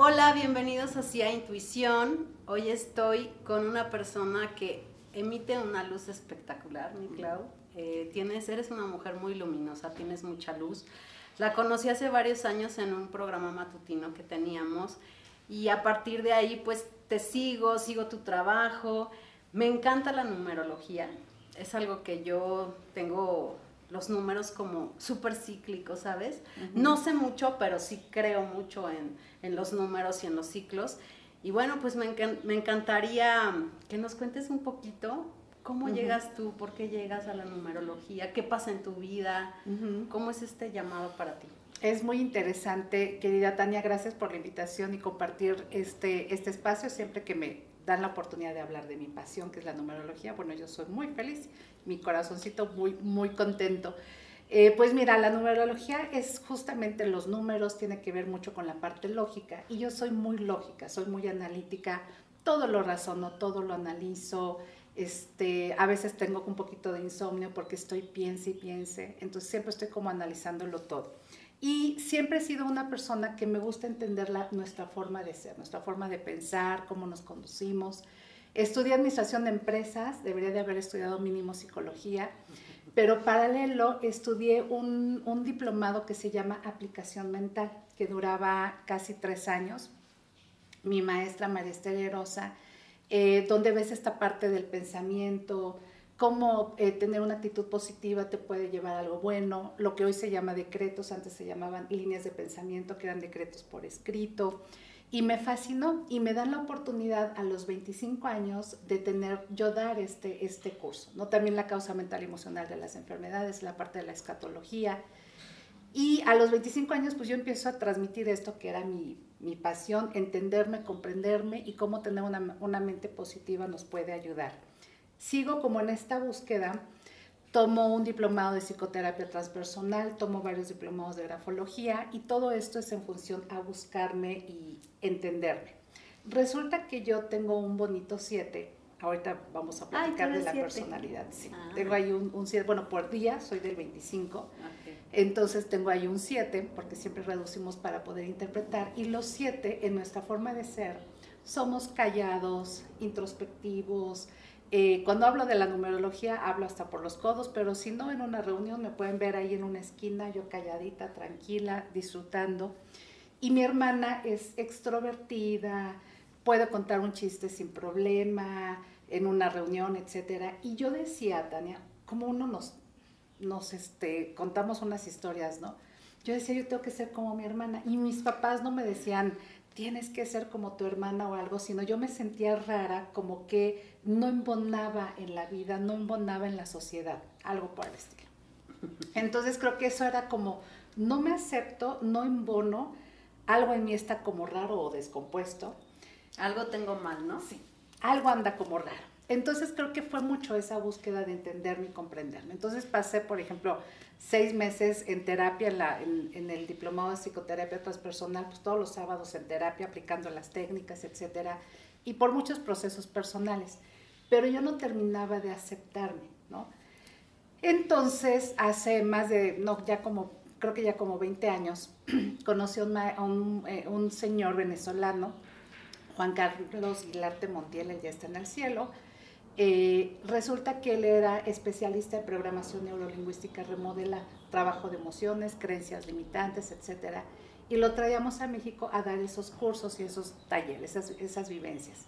Hola, bienvenidos a Intuición. Hoy estoy con una persona que emite una luz espectacular, mi Clau. Eh, tienes, eres una mujer muy luminosa, tienes mucha luz. La conocí hace varios años en un programa matutino que teníamos y a partir de ahí pues te sigo, sigo tu trabajo. Me encanta la numerología, es algo que yo tengo los números como súper cíclicos, ¿sabes? No sé mucho, pero sí creo mucho en, en, los números y en los ciclos. Y bueno, pues me, encantaría que nos cuentes un poquito cómo llegas tú, por qué llegas a la numerología, qué pasa en tu vida, cómo es este llamado para ti. Es muy interesante, querida Tania, gracias por la invitación y compartir este, este espacio siempre que me dan la oportunidad de hablar de mi pasión, que es la numerología. Bueno, yo soy muy feliz, mi corazoncito muy, muy contento. Eh, pues mira, la numerología es justamente los números, tiene que ver mucho con la parte lógica y yo soy muy lógica, soy muy analítica, todo lo razono, todo lo analizo, este, a veces tengo un poquito de insomnio porque estoy piense y piense, entonces siempre estoy como analizándolo todo. Y siempre he sido una persona que me gusta entender la, nuestra forma de ser, nuestra forma de pensar, cómo nos conducimos. Estudié administración de empresas, debería de haber estudiado mínimo psicología, pero paralelo estudié un, un diplomado que se llama aplicación mental, que duraba casi tres años. Mi maestra María Esther Rosa, eh, donde ves esta parte del pensamiento, cómo eh, tener una actitud positiva te puede llevar a algo bueno, lo que hoy se llama decretos, antes se llamaban líneas de pensamiento, que eran decretos por escrito. Y me fascinó y me dan la oportunidad a los 25 años de tener, yo dar este, este curso, ¿no? También la causa mental y emocional de las enfermedades, la parte de la escatología. Y a los 25 años, pues yo empiezo a transmitir esto que era mi, mi pasión, entenderme, comprenderme y cómo tener una, una mente positiva nos puede ayudar sigo como en esta búsqueda, tomo un diplomado de psicoterapia transpersonal, tomo varios diplomados de grafología y todo esto es en función a buscarme y entenderme. Resulta que yo tengo un bonito 7. Ahorita vamos a platicar de la personalidad. Sí. Ah. Tengo ahí un 7, bueno, por día soy del 25. Entonces tengo ahí un 7, porque siempre reducimos para poder interpretar. Y los 7, en nuestra forma de ser, somos callados, introspectivos, eh, cuando hablo de la numerología hablo hasta por los codos, pero si no en una reunión me pueden ver ahí en una esquina, yo calladita, tranquila, disfrutando. Y mi hermana es extrovertida, puede contar un chiste sin problema, en una reunión, etc. Y yo decía, Tania, como uno nos, nos este, contamos unas historias, ¿no? Yo decía, yo tengo que ser como mi hermana. Y mis papás no me decían, tienes que ser como tu hermana o algo, sino yo me sentía rara, como que no embonaba en la vida, no embonaba en la sociedad, algo por el estilo. Entonces creo que eso era como, no me acepto, no embono, algo en mí está como raro o descompuesto. Algo tengo mal, ¿no? Sí, algo anda como raro. Entonces creo que fue mucho esa búsqueda de entenderme y comprenderme. Entonces pasé, por ejemplo, seis meses en terapia, en, el diplomado de psicoterapia transpersonal, pues todos los sábados en terapia, aplicando las técnicas, etcétera, y por muchos procesos personales. Pero yo no terminaba de aceptarme, ¿no? Entonces, hace más de, no, ya como, creo que ya como 20 años, conocí a un, eh, un, señor venezolano, Juan Carlos Guilarte Montiel, él ya está en el cielo, eh, resulta que él era especialista en programación neurolingüística remodela, trabajo de emociones, creencias limitantes, etc. Y lo traíamos a México a dar esos cursos y esos talleres, esas, vivencias.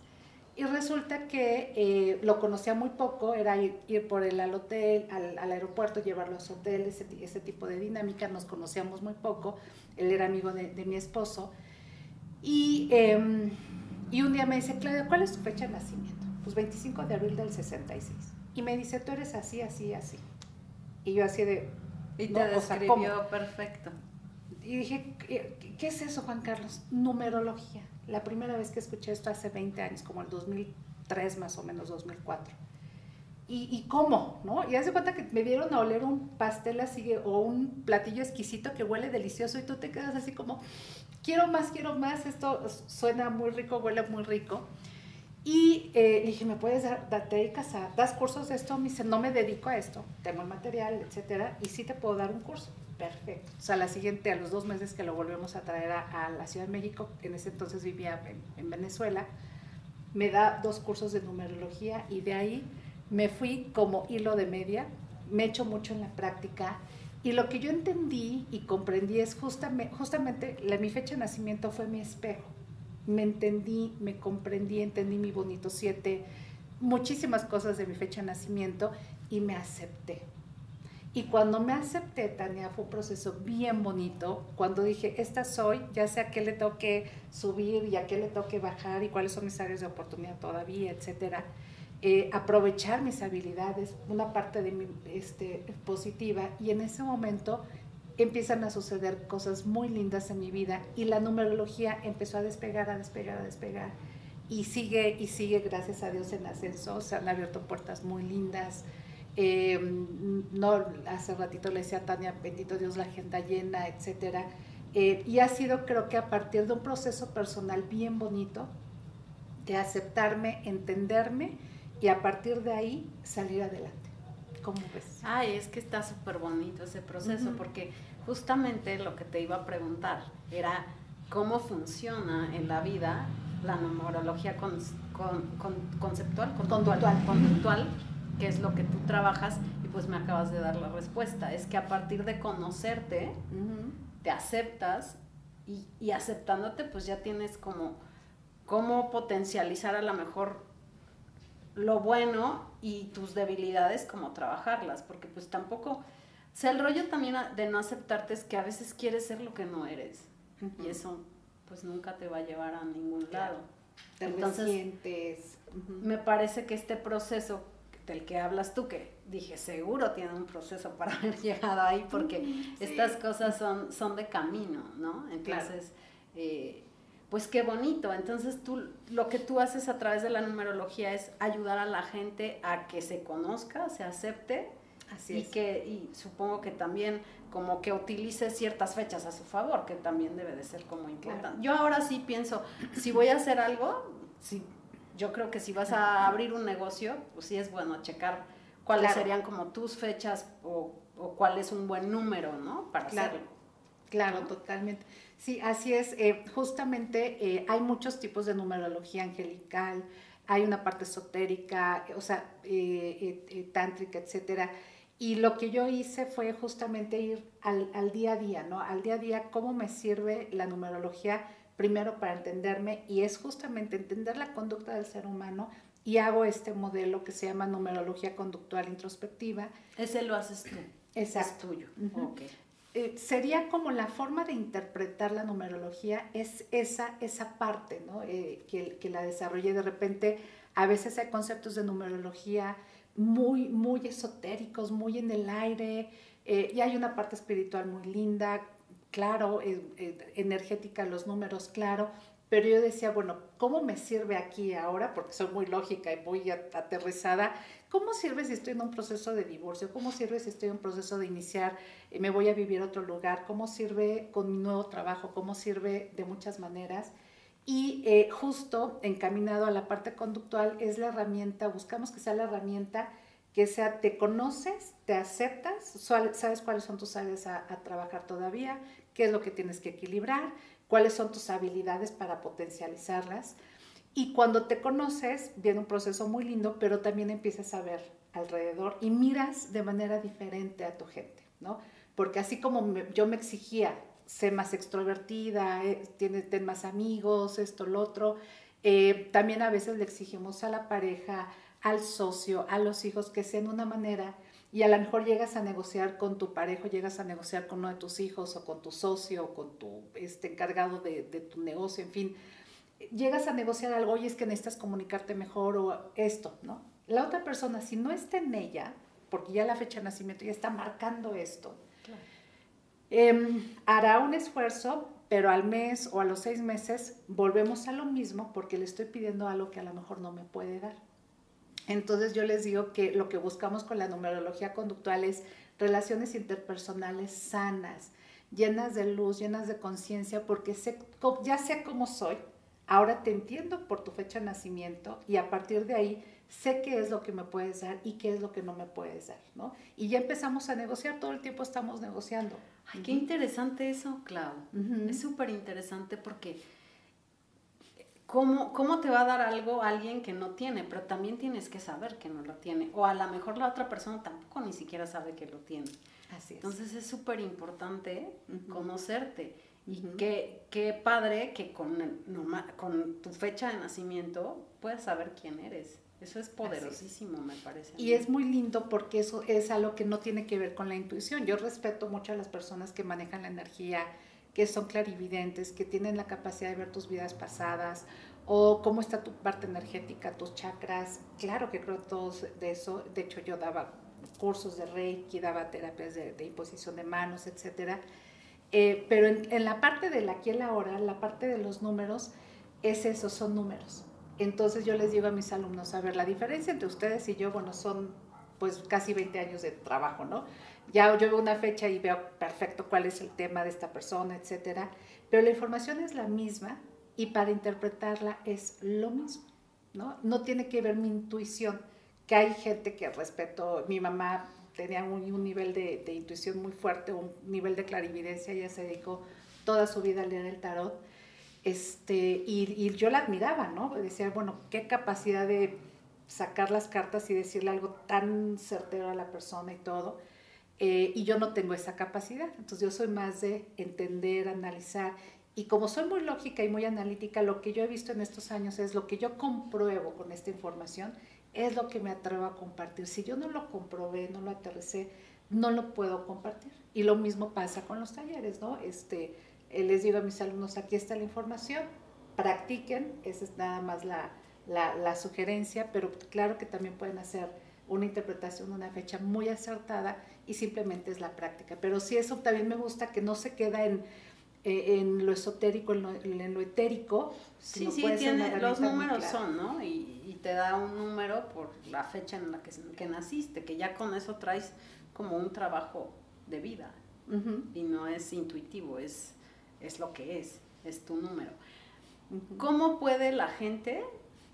Y resulta que eh, lo conocía muy poco, era ir, por él al hotel, al, aeropuerto, llevarlo a su hotel, ese, tipo de dinámica, nos conocíamos muy poco, él era amigo de, mi esposo. Y, em, y un día me dice, Claudia, ¿cuál es tu fecha de nacimiento? Pues 25 de abril del 66. Y me dice, tú eres así, así, así. Y yo así de... Y te describió perfecto. Y dije, ¿qué, es eso, Juan Carlos? Numerología. La primera vez que escuché esto hace 20 años, como el 2003 más o menos, 2004. ¿Y, y cómo? ¿no? Y hace cuenta que me dieron a oler un pastel así o un platillo exquisito que huele delicioso y tú te quedas así como, quiero más, quiero más, esto suena muy rico, huele muy rico. Y eh, dije, ¿me puedes dar, te dedicas a, das cursos de esto? Me dice, no me dedico a esto, tengo el material, etcétera, y sí te puedo dar un curso. Perfecto. O sea, la siguiente, a los dos meses que lo volvemos a traer a, la Ciudad de México, en ese entonces vivía en, Venezuela, me da dos cursos de numerología y de ahí me fui como hilo de media, me echo mucho en la práctica y lo que yo entendí y comprendí es justamente, justamente la, mi fecha de nacimiento fue mi espejo me entendí, me comprendí, entendí mi bonito siete, muchísimas cosas de mi fecha de nacimiento y me acepté. Y cuando me acepté, Tania, fue un proceso bien bonito. Cuando dije, esta soy, ya sé a qué le toque subir y a qué le toque bajar y cuáles son mis áreas de oportunidad todavía, etcétera. Eh, aprovechar mis habilidades, una parte de mi este, positiva. Y en ese momento empiezan a suceder cosas muy lindas en mi vida y la numerología empezó a despegar, a despegar, a despegar y sigue y sigue gracias a Dios en ascenso, se han abierto puertas muy lindas. Em, no, hace ratito le decía a Tania, bendito Dios, la agenda llena, etcétera. Eh, y ha sido, creo que a partir de un proceso personal bien bonito, de aceptarme, entenderme y a partir de ahí salir adelante. ¿Cómo ves? Ay, es que está súper bonito ese proceso, porque justamente lo que te iba a preguntar era cómo funciona en la vida la numerología conceptual, conductual, conductual, que es lo que tú trabajas, y pues me acabas de dar la respuesta. Es que a partir de conocerte, te aceptas y, y, aceptándote, pues ya tienes como cómo potencializar a lo mejor lo bueno y tus debilidades, como trabajarlas, porque pues tampoco, o sea, el rollo también de no aceptarte es que a veces quieres ser lo que no eres y eso pues nunca te va a llevar a ningún lado. Entonces, me parece que este proceso del que hablas tú, que dije, seguro tiene un proceso para haber llegado ahí, porque estas cosas son, son de camino, ¿no? Entonces, eh, pues qué bonito. Entonces tú, lo que tú haces a través de la numerología es ayudar a la gente a que se conozca, se acepte. Así y que, y supongo que también como que utilice ciertas fechas a su favor, que también debe de ser como importante. Yo ahora sí pienso, si voy a hacer algo, sí, yo creo que si vas a abrir un negocio, pues sí es bueno checar cuáles serían como tus fechas o, o, cuál es un buen número, ¿no? Para hacerlo. Claro, totalmente. Sí, así es. Eh, justamente eh, hay muchos tipos de numerología angelical, hay una parte esotérica, o sea, eh, tántrica, etcétera. Y lo que yo hice fue justamente ir al, al, día a día, ¿no? Al día a día, cómo me sirve la numerología primero para entenderme y es justamente entender la conducta del ser humano y hago este modelo que se llama numerología conductual introspectiva. Ese lo haces tú. Exacto. Es tuyo. Eh, sería como la forma de interpretar la numerología, es esa, esa parte ¿no? Eh, que, que, la desarrollé. De repente, a veces hay conceptos de numerología muy, muy esotéricos, muy en el aire, eh, y hay una parte espiritual muy linda, claro, energética, los números, claro, pero yo decía, bueno, ¿cómo me sirve aquí ahora? Porque soy muy lógica y muy aterrizada. ¿Cómo sirve si estoy en un proceso de divorcio? ¿Cómo sirve si estoy en un proceso de iniciar, eh, me voy a vivir a otro lugar? ¿Cómo sirve con mi nuevo trabajo? ¿Cómo sirve de muchas maneras? Y eh, justo encaminado a la parte conductual es la herramienta, buscamos que sea la herramienta que sea, te conoces, te aceptas, sabes cuáles son tus áreas a, a trabajar todavía, qué es lo que tienes que equilibrar, cuáles son tus habilidades para potencializarlas. Y cuando te conoces, viene un proceso muy lindo, pero también empiezas a ver alrededor y miras de manera diferente a tu gente, ¿no? Porque así como yo me exigía, ser más extrovertida, eh, ten más amigos, esto, lo otro, eh, también a veces le exigimos a la pareja, al socio, a los hijos, que sean de una manera y a lo mejor llegas a negociar con tu pareja, llegas a negociar con uno de tus hijos o con tu socio o con tu este, encargado de, tu negocio, en fin, llegas a negociar algo y es que necesitas comunicarte mejor o esto, ¿no? La otra persona, si no está en ella, porque ya la fecha de nacimiento ya está marcando esto, em, hará un esfuerzo, pero al mes o a los seis meses volvemos a lo mismo porque le estoy pidiendo algo que a lo mejor no me puede dar. Entonces yo les digo que lo que buscamos con la numerología conductual es relaciones interpersonales sanas, llenas de luz, llenas de conciencia, porque sé, ya sé cómo soy, ahora te entiendo por tu fecha de nacimiento y a partir de ahí sé qué es lo que me puedes dar y qué es lo que no me puedes dar, ¿no? Y ya empezamos a negociar, todo el tiempo estamos negociando. Ay, qué interesante eso, Clau. Es súper interesante porque ¿cómo, ¿cómo te va a dar algo alguien que no tiene? Pero también tienes que saber que no lo tiene. O a lo mejor la otra persona tampoco ni siquiera sabe que lo tiene. Así es. Entonces es súper importante conocerte. Y qué, qué, padre que con, con tu fecha de nacimiento puedas saber quién eres. Eso es poderosísimo, me parece. Y es muy lindo porque eso es algo que no tiene que ver con la intuición. Yo respeto mucho a las personas que manejan la energía, que son clarividentes, que tienen la capacidad de ver tus vidas pasadas o cómo está tu parte energética, tus chakras. Claro que creo todos de eso. De hecho, yo daba cursos de Reiki, daba terapias de, imposición de manos, etcétera. Eh, pero en, en, la parte del aquí y la ahora, la parte de los números, es eso, son números. Entonces yo les digo a mis alumnos, a ver, la diferencia entre ustedes y yo, bueno, son pues casi 20 años de trabajo, ¿no? Ya yo veo una fecha y veo perfecto cuál es el tema de esta persona, etcétera, pero la información es la misma y para interpretarla es lo mismo, ¿no? No tiene que ver mi intuición, que hay gente que respeto, mi mamá tenía un, nivel de, de, intuición muy fuerte, un nivel de clarividencia, ella se dedicó toda su vida a leer el tarot, este, y, yo la admiraba, ¿no? Decía, bueno, qué capacidad de sacar las cartas y decirle algo tan certero a la persona y todo. Eh, y yo no tengo esa capacidad. Entonces yo soy más de entender, analizar. Y como soy muy lógica y muy analítica, lo que yo he visto en estos años es lo que yo compruebo con esta información, es lo que me atrevo a compartir. Si yo no lo comprobé, no lo aterricé, no lo puedo compartir. Y lo mismo pasa con los talleres, ¿no? Este, les digo a mis alumnos, aquí está la información, practiquen, esa es nada más la, la, sugerencia, pero claro que también pueden hacer una interpretación de una fecha muy acertada y simplemente es la práctica. Pero sí, eso también me gusta que no se queda en, eh, en lo esotérico, en lo, en lo etérico. Sí, sí, tiene, los números son, ¿no? Y, te da un número por la fecha en la que, que, naciste, que ya con eso traes como un trabajo de vida. Y no es intuitivo, es es lo que es, es tu número. ¿Cómo puede la gente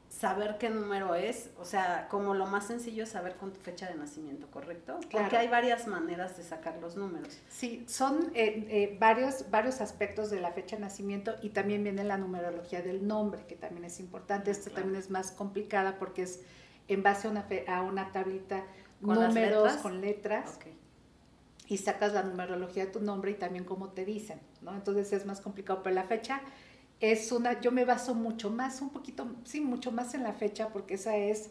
saber qué número es? O sea, como lo más sencillo es saber con tu fecha de nacimiento, ¿correcto? Porque hay varias maneras de sacar los números. Sí, son eh, eh, varios, varios aspectos de la fecha de nacimiento y también viene la numerología del nombre, que también es importante. Esta también es más complicada porque es en base a una, a una tablita ¿Con números con letras y sacas la numerología de tu nombre y también cómo te dicen, ¿no? Entonces es más complicado, pero la fecha es una, yo me baso mucho más, un poquito, sí, mucho más en la fecha porque esa es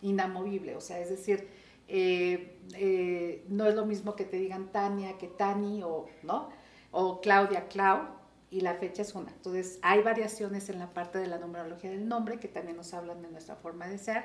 inamovible, o sea, es decir, eh, eh, no es lo mismo que te digan Tania que Tani o, ¿no? O Claudia, Clau, y la fecha es una. Entonces, hay variaciones en la parte de la numerología del nombre que también nos hablan de nuestra forma de ser,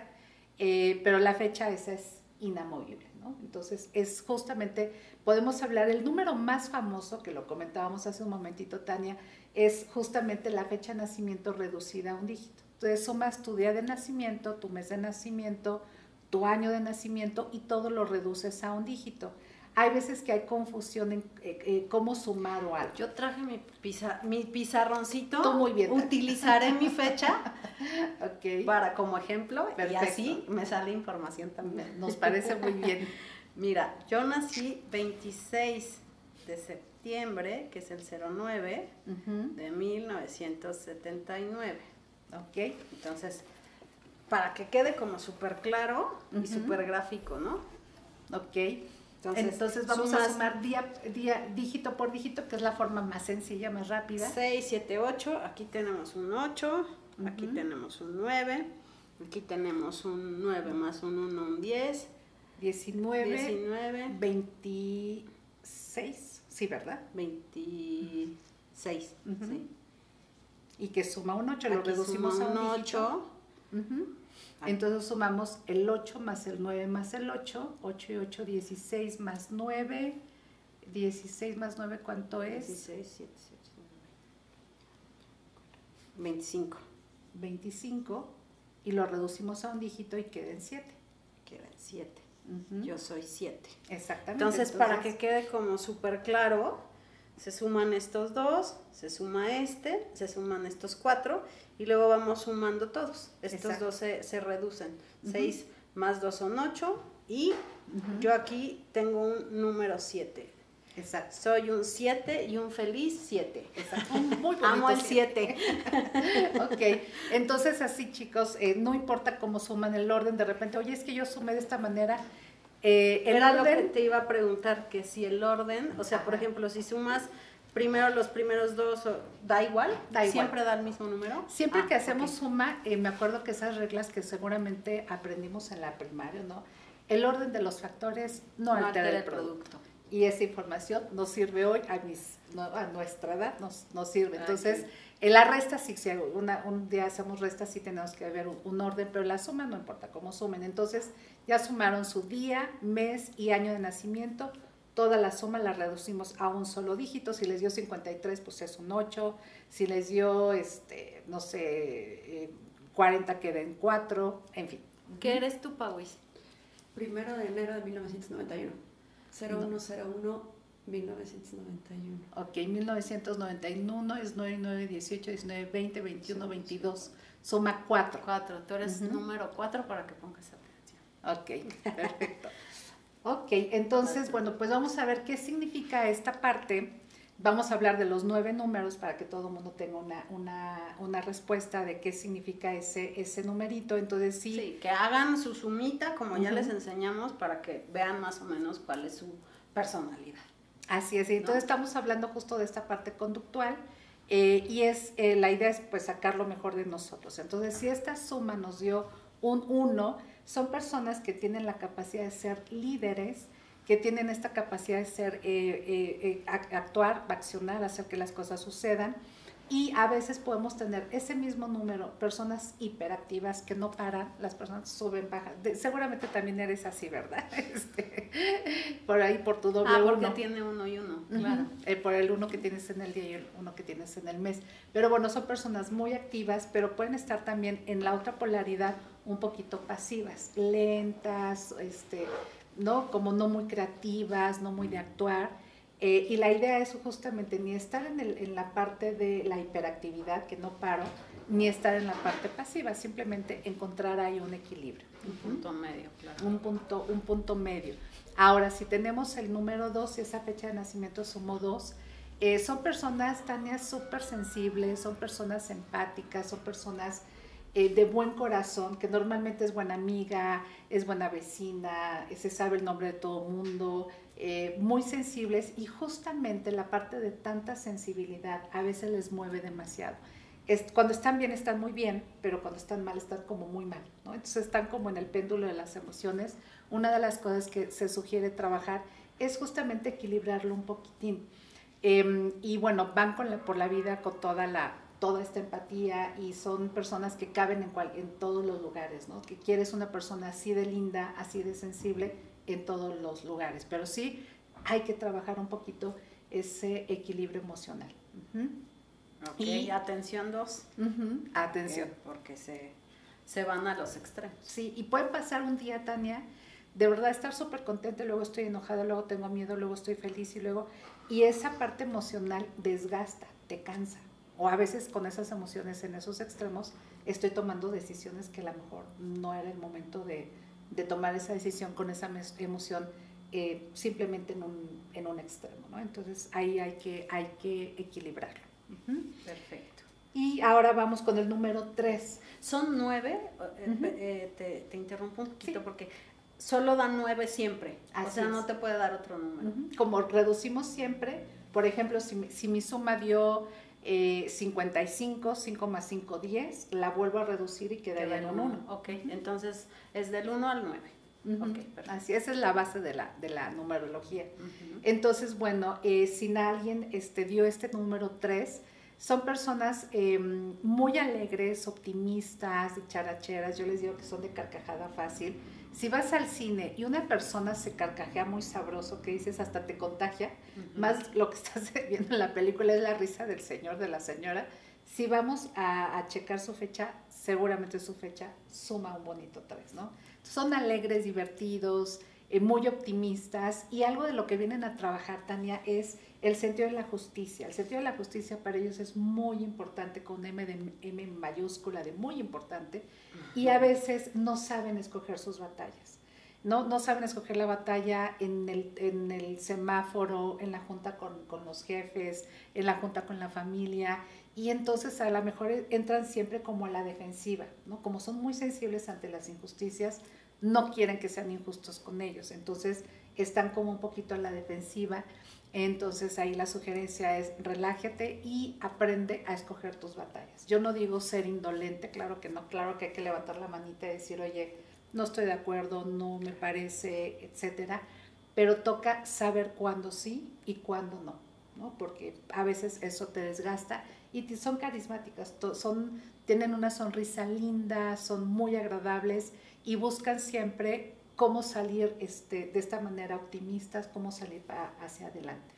eh, pero la fecha esa es inamovible. Entonces, es justamente, podemos hablar, el número más famoso, que lo comentábamos hace un momentito, Tania, es justamente la fecha de nacimiento reducida a un dígito. Entonces, sumas tu día de nacimiento, tu mes de nacimiento, tu año de nacimiento y todo lo reduces a un dígito. Hay veces que hay confusión en eh, eh, cómo sumar o algo. Yo traje mi, mi pizarroncito. Tú muy bien. Utilizaré mi fecha para como ejemplo y así me sale información también. Nos parece muy bien. Mira, yo nací 26 de septiembre, que es el 09 de 1979. Ok. Entonces, para que quede como súper claro y súper gráfico, ¿no? Ok. Entonces, vamos a sumar día, día, dígito por dígito, que es la forma más sencilla, más rápida. 6, 7, 8, aquí tenemos un 8, aquí tenemos un 9, aquí tenemos un 9 más un 1, un 10. 19, 19, 26, sí, ¿verdad? 26, sí. Y que suma un 8, lo reducimos a un 8. Entonces sumamos el 8 más el 9 más el 8, 8 y 8, 16 más 9, 16 más 9, ¿cuánto es? 16, 7, 7, 9, 25. 25 y lo reducimos a un dígito y queden 7. Quedan 7. Yo soy 7. Exactamente. Entonces, para que quede como súper claro, se suman estos dos, se suma este, se suman estos cuatro y luego vamos sumando todos. Estos dos se, reducen. 6 más 2 son 8 y yo aquí tengo un número 7. Exacto. Soy un 7 y un feliz 7. Exacto. Muy Amo el 7. ok, entonces así chicos, eh, no importa cómo suman el orden, de repente, oye, es que yo sumé de esta manera. Eh, el Era orden, lo que te iba a preguntar, que si el orden, o sea, por ejemplo, si sumas primero los primeros dos, ¿da igual? Da igual. ¿Siempre da el mismo número? Siempre que ah, hacemos suma, eh, me acuerdo que esas reglas que seguramente aprendimos en la primaria, ¿no? El orden de los factores no, altera, el producto. Y esa información nos sirve hoy, a, mis, a nuestra edad nos, nos sirve. Entonces, en la resta, sí, si una, un día hacemos resta, sí tenemos que ver un, orden, pero la suma no importa cómo sumen. Entonces, ya sumaron su día, mes y año de nacimiento, toda la suma la reducimos a un solo dígito. Si les dio 53, pues es un 8. Si les dio, este, no sé, 40 eh, queda en 4, en fin. ¿Qué eres tú, Pauis? Primero de enero de 1991. 0101 1991. Ok, 1991 es 9, 9, 18, 19, 20, 21, 22. Suma 4. 4. Tú eres número 4 para que pongas atención. Ok, perfecto. Ok, entonces, bueno, pues vamos a ver qué significa esta parte. Vamos a hablar de los nueve números para que todo el mundo tenga una, una, una, respuesta de qué significa ese, ese numerito. Entonces, sí. Sí, que hagan su sumita, como ya les enseñamos, para que vean más o menos cuál es su personalidad. Así es, entonces estamos hablando justo de esta parte conductual. Eh, y es eh, la idea es pues sacar lo mejor de nosotros. Entonces, si esta suma nos dio un 1, son personas que tienen la capacidad de ser líderes, que tienen esta capacidad de ser, eh, eh, eh, actuar, accionar, hacer que las cosas sucedan. Y a veces podemos tener ese mismo número, personas hiperactivas que no paran, las personas suben, bajan. seguramente también eres así, ¿verdad? Este, por ahí, por tu doble ah, porque tiene uno y uno, claro. por el uno que tienes en el día y el uno que tienes en el mes. Pero bueno, son personas muy activas, pero pueden estar también en la otra polaridad un poquito pasivas, lentas, este, ¿no? Como no muy creativas, no muy de actuar. Eh, y la idea es justamente ni estar en, el, en, la parte de la hiperactividad, que no paro, ni estar en la parte pasiva, simplemente encontrar ahí un equilibrio. Un punto medio, claro. Un punto, un punto medio. Ahora, si tenemos el número 2 y esa fecha de nacimiento somos 2, eh, son personas, Tania, súper sensibles, son personas empáticas, son personas eh, de buen corazón, que normalmente es buena amiga, es buena vecina, se sabe el nombre de todo el mundo, eh, muy sensibles y justamente la parte de tanta sensibilidad a veces les mueve demasiado. Cuando están bien están muy bien, pero cuando están mal están como muy mal, ¿no? Entonces están como en el péndulo de las emociones. Una de las cosas que se sugiere trabajar es justamente equilibrarlo un poquitín. Em, y bueno, van por la vida con toda la toda esta empatía y son personas que caben en, cual, en todos los lugares, ¿no? Que quieres una persona así de linda, así de sensible en todos los lugares, pero sí hay que trabajar un poquito ese equilibrio emocional. Y atención dos. Atención. porque se, se van a los extremos. Sí, y puede pasar un día, Tania, de verdad estar súper contenta, luego estoy enojada, luego tengo miedo, luego estoy feliz y luego... Y esa parte emocional desgasta, te cansa o a veces con esas emociones en esos extremos estoy tomando decisiones que a lo mejor no era el momento de, tomar esa decisión con esa emoción eh, simplemente en un, en un extremo, ¿no? Entonces ahí hay que, hay que equilibrarlo. Perfecto. Y ahora vamos con el número 3. Son nueve, eh, eh, te, interrumpo un poquito porque solo dan nueve siempre, o sea, no te puede dar otro número. Como reducimos siempre, por ejemplo, si, si mi suma dio 55, eh, 5 más 5, 10, la vuelvo a reducir y queda en un 1. Ok, entonces es del 1 al 9. Así, esa es la base de la, de la numerología. Entonces, bueno, eh, si alguien este, dio este número 3, son personas em, muy alegres, optimistas, characheras, yo les digo que son de carcajada fácil, si vas al cine y una persona se carcajea muy sabroso, que dices hasta te contagia, más lo que estás viendo en la película es la risa del señor, de la señora. Si vamos a, checar su fecha, seguramente su fecha suma un bonito 3, ¿no? Son alegres, divertidos, eh, muy optimistas y algo de lo que vienen a trabajar, Tania, es el sentido de la justicia. El sentido de la justicia para ellos es muy importante, con M de M mayúscula, de muy importante, y a veces no saben escoger sus batallas. No, no saben escoger la batalla en el, en el semáforo, en la junta con, con, los jefes, en la junta con la familia, y entonces a lo mejor entran siempre como a la defensiva, ¿no? Como son muy sensibles ante las injusticias, no quieren que sean injustos con ellos, entonces están como un poquito a la defensiva. Entonces ahí la sugerencia es relájate y aprende a escoger tus batallas. Yo no digo ser indolente, claro que no, claro que hay que levantar la manita y decir, oye, no estoy de acuerdo, no me parece, etcétera, pero toca saber cuándo sí y cuándo no, ¿no? Porque a veces eso te desgasta y son carismáticas, son, tienen una sonrisa linda, son muy agradables y buscan siempre cómo salir este, de esta manera optimistas, cómo salir hacia adelante.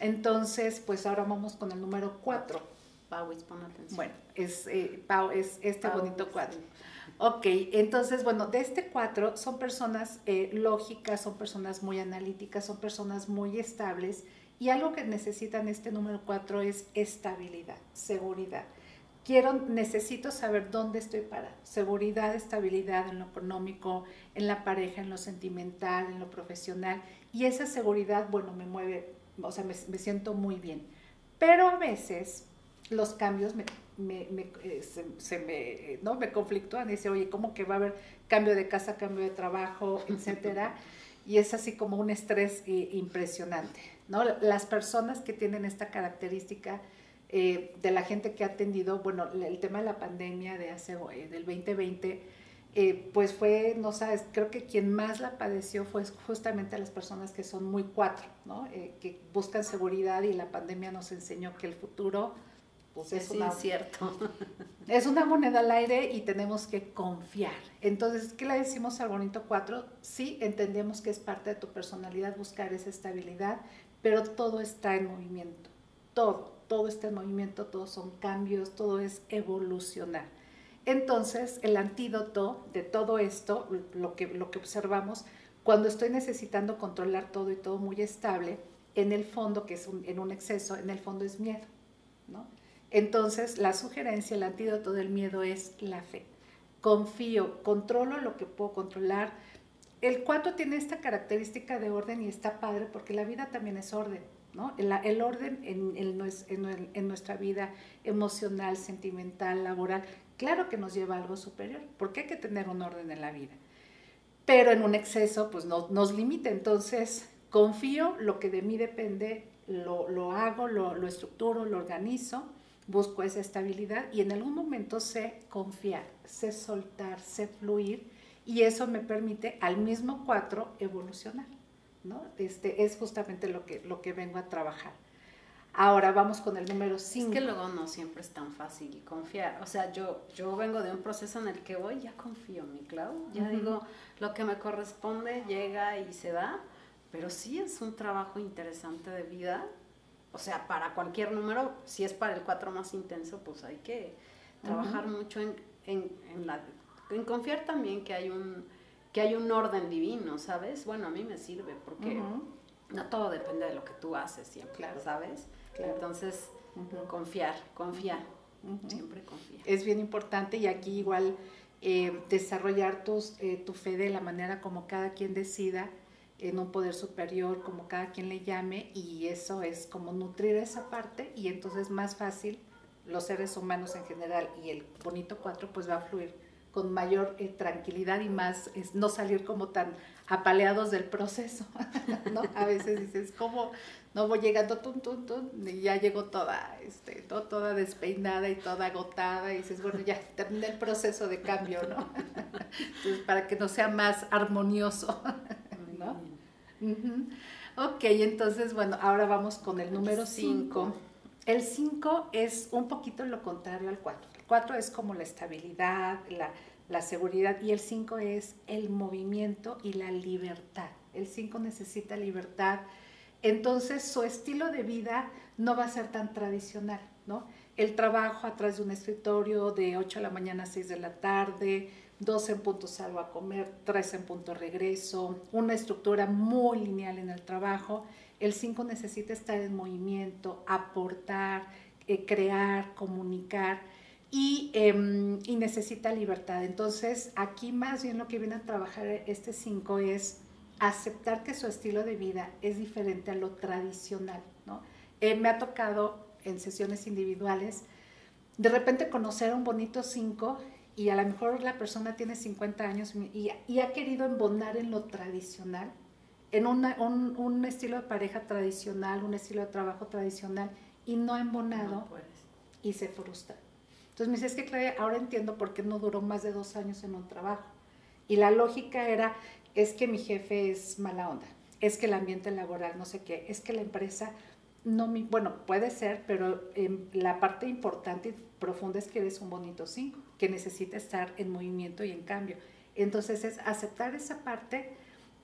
Entonces, pues ahora vamos con el número 4. Pauis, pon atención. Bueno, es, eh, es este bonito cuadro. Ok, entonces, bueno, de este 4 son personas eh, lógicas, son personas muy analíticas, son personas muy estables y algo que necesitan este número 4 es estabilidad, seguridad quiero, necesito saber dónde estoy parado. Seguridad, estabilidad en lo económico, en la pareja, en lo sentimental, en lo profesional. Y esa seguridad, bueno, me mueve, o sea, me, siento muy bien. Pero a veces los cambios me, me, eh, se, me, ¿no? me conflictúan dice, oye, ¿cómo que va a haber cambio de casa, cambio de trabajo, etcétera? y es así como un estrés eh, impresionante, ¿no? Las personas que tienen esta característica eh, de la gente que ha atendido, bueno, el tema de la pandemia de hace, eh, del 2020, eh, pues fue, no sabes, creo que quien más la padeció fue justamente las personas que son muy cuatro, ¿no? que buscan seguridad y la pandemia nos enseñó que el futuro pues es, una, cierto. es una moneda al aire y tenemos que confiar. Entonces, ¿qué le decimos al bonito cuatro? Sí, entendemos que es parte de tu personalidad buscar esa estabilidad, pero todo está en movimiento, todo todo este movimiento, todos son cambios, todo es evolucionar. Entonces, el antídoto de todo esto, lo que, lo que observamos, cuando estoy necesitando controlar todo y todo muy estable, en el fondo, que es en un exceso, en el fondo es miedo. Entonces, la sugerencia, el antídoto del miedo es la fe. Confío, controlo lo que puedo controlar. El cuatro tiene esta característica de orden y está padre porque la vida también es orden. El, orden en, nuestra vida emocional, sentimental, laboral, claro que nos lleva a algo superior, porque hay que tener un orden en la vida. Pero en un exceso, pues no, nos limita. Entonces, confío, lo que de mí depende, lo, hago, lo, lo estructuro, lo organizo, busco esa estabilidad y en algún momento sé confiar, sé soltar, sé fluir y eso me permite al mismo cuatro evolucionar. ¿No? Este, es justamente lo que, lo que vengo a trabajar. Ahora vamos con el número 5. Es que luego no siempre es tan fácil confiar. O sea, yo, yo vengo de un proceso en el que voy, ya confío, mi Clau. Ya digo, lo que me corresponde llega y se da. Pero sí es un trabajo interesante de vida. O sea, para cualquier número, si es para el 4 más intenso, pues hay que trabajar mucho en, en, en, la, en confiar también que hay un que hay un orden divino, ¿sabes? Bueno, a mí me sirve porque no todo depende de lo que tú haces siempre, ¿sabes? Entonces, confiar, confiar, siempre confiar. Es bien importante y aquí igual eh, desarrollar tus, eh, tu fe de la manera como cada quien decida en un poder superior, como cada quien le llame, y eso es como nutrir esa parte y entonces más fácil los seres humanos en general y el bonito cuatro pues va a fluir con mayor eh, tranquilidad y más, no salir como tan apaleados del proceso, ¿no? A veces dices, ¿cómo? No voy llegando, tum, tum, tum, y ya llego toda, este, toda despeinada y toda agotada, y dices, bueno, ya terminé el proceso de cambio, ¿no? Entonces, para que no sea más armonioso, ¿no? Ok, entonces, bueno, ahora vamos con el número 5. El 5 es un poquito lo contrario al 4. 4 es como la estabilidad, la, seguridad y el 5 es el movimiento y la libertad. El 5 necesita libertad. Entonces su estilo de vida no va a ser tan tradicional, ¿no? El trabajo atrás de un escritorio de 8 de la mañana a 6 de la tarde, dos en punto salgo a comer, tres en punto regreso, una estructura muy lineal en el trabajo. El 5 necesita estar en movimiento, aportar, eh, crear, comunicar em, y, necesita libertad. Entonces, aquí más bien lo que viene a trabajar este 5 es aceptar que su estilo de vida es diferente a lo tradicional. ¿no? Eh, me ha tocado en sesiones individuales de repente conocer a un bonito 5 y a lo mejor la persona tiene 50 años y, ha querido embonar en lo tradicional, en un, estilo de pareja tradicional, un estilo de trabajo tradicional, y no ha embonado y se frustra. Entonces me dice, es que Claudia, ahora entiendo por qué no duró más de dos años en un trabajo. Y la lógica era, es que mi jefe es mala onda, es que el ambiente laboral no sé qué, es que la empresa no, mi, bueno, puede ser, pero em, la parte importante y profunda es que eres un bonito 5, que necesita estar en movimiento y en cambio. Entonces es aceptar esa parte,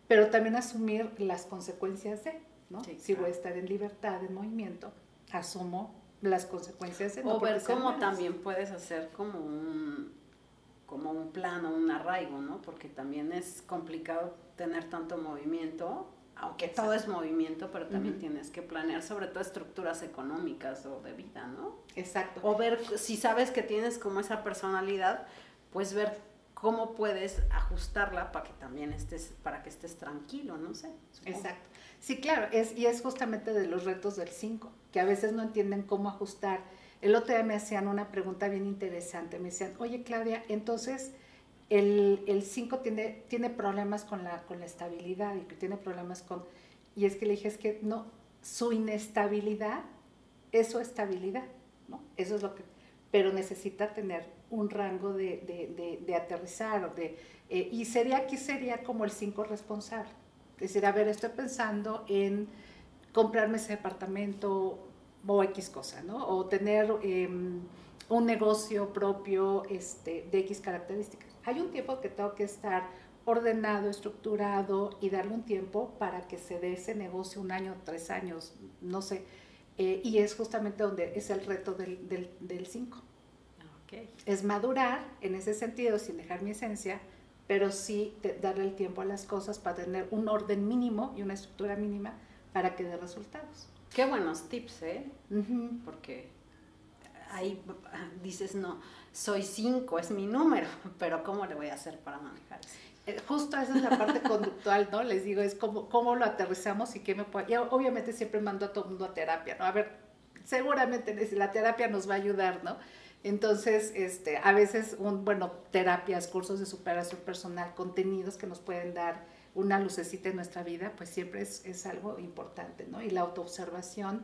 pero también asumir las consecuencias de, ¿no? si voy a estar en libertad, en movimiento, asumo las consecuencias de... O ver cómo también puedes hacer como un, como un plan o un arraigo, ¿no? Porque también es complicado tener tanto movimiento aunque todo es movimiento, pero también tienes que planear sobre todo estructuras económicas o de vida, ¿no? Exacto. O ver, si sabes que tienes como esa personalidad, pues ver cómo puedes ajustarla para que también estés, para que estés tranquilo, no sé. Exacto. Sí, claro, es, y es justamente de los retos del 5, que a veces no entienden cómo ajustar. El otro día me hacían una pregunta bien interesante, me decían, oye Claudia, entonces el 5 tiene, tiene problemas con la, con la estabilidad y que tiene problemas con... Y es que le dije, es que no, su inestabilidad es su estabilidad, ¿no? Eso es lo que... Pero necesita tener un rango de, de, de, aterrizar. De, eh, y sería aquí sería como el 5 responsable. Es decir, a ver, estoy pensando en comprarme ese departamento o X cosa, ¿no? O tener em, un negocio propio este, de X características hay un tiempo que tengo que estar ordenado, estructurado y darle un tiempo para que se dé ese negocio, un año, tres años, no sé. Eh, y es justamente donde es el reto del 5. Del, Es madurar en ese sentido, sin dejar mi esencia, pero sí darle el tiempo a las cosas para tener un orden mínimo y una estructura mínima para que dé resultados. Qué buenos tips, ¿eh? Porque ahí dices, no, soy cinco, es mi número, pero ¿cómo le voy a hacer para manejar eso? Eh, justo esa es la parte conductual, ¿no? Les digo, es cómo, cómo lo aterrizamos y qué me puede... Y obviamente siempre mando a todo el mundo a terapia, ¿no? A ver, seguramente la terapia nos va a ayudar, ¿no? Entonces, este, a veces, un, bueno, terapias, cursos de superación personal, contenidos que nos pueden dar una lucecita en nuestra vida, pues siempre es, es algo importante, ¿no? Y la autoobservación,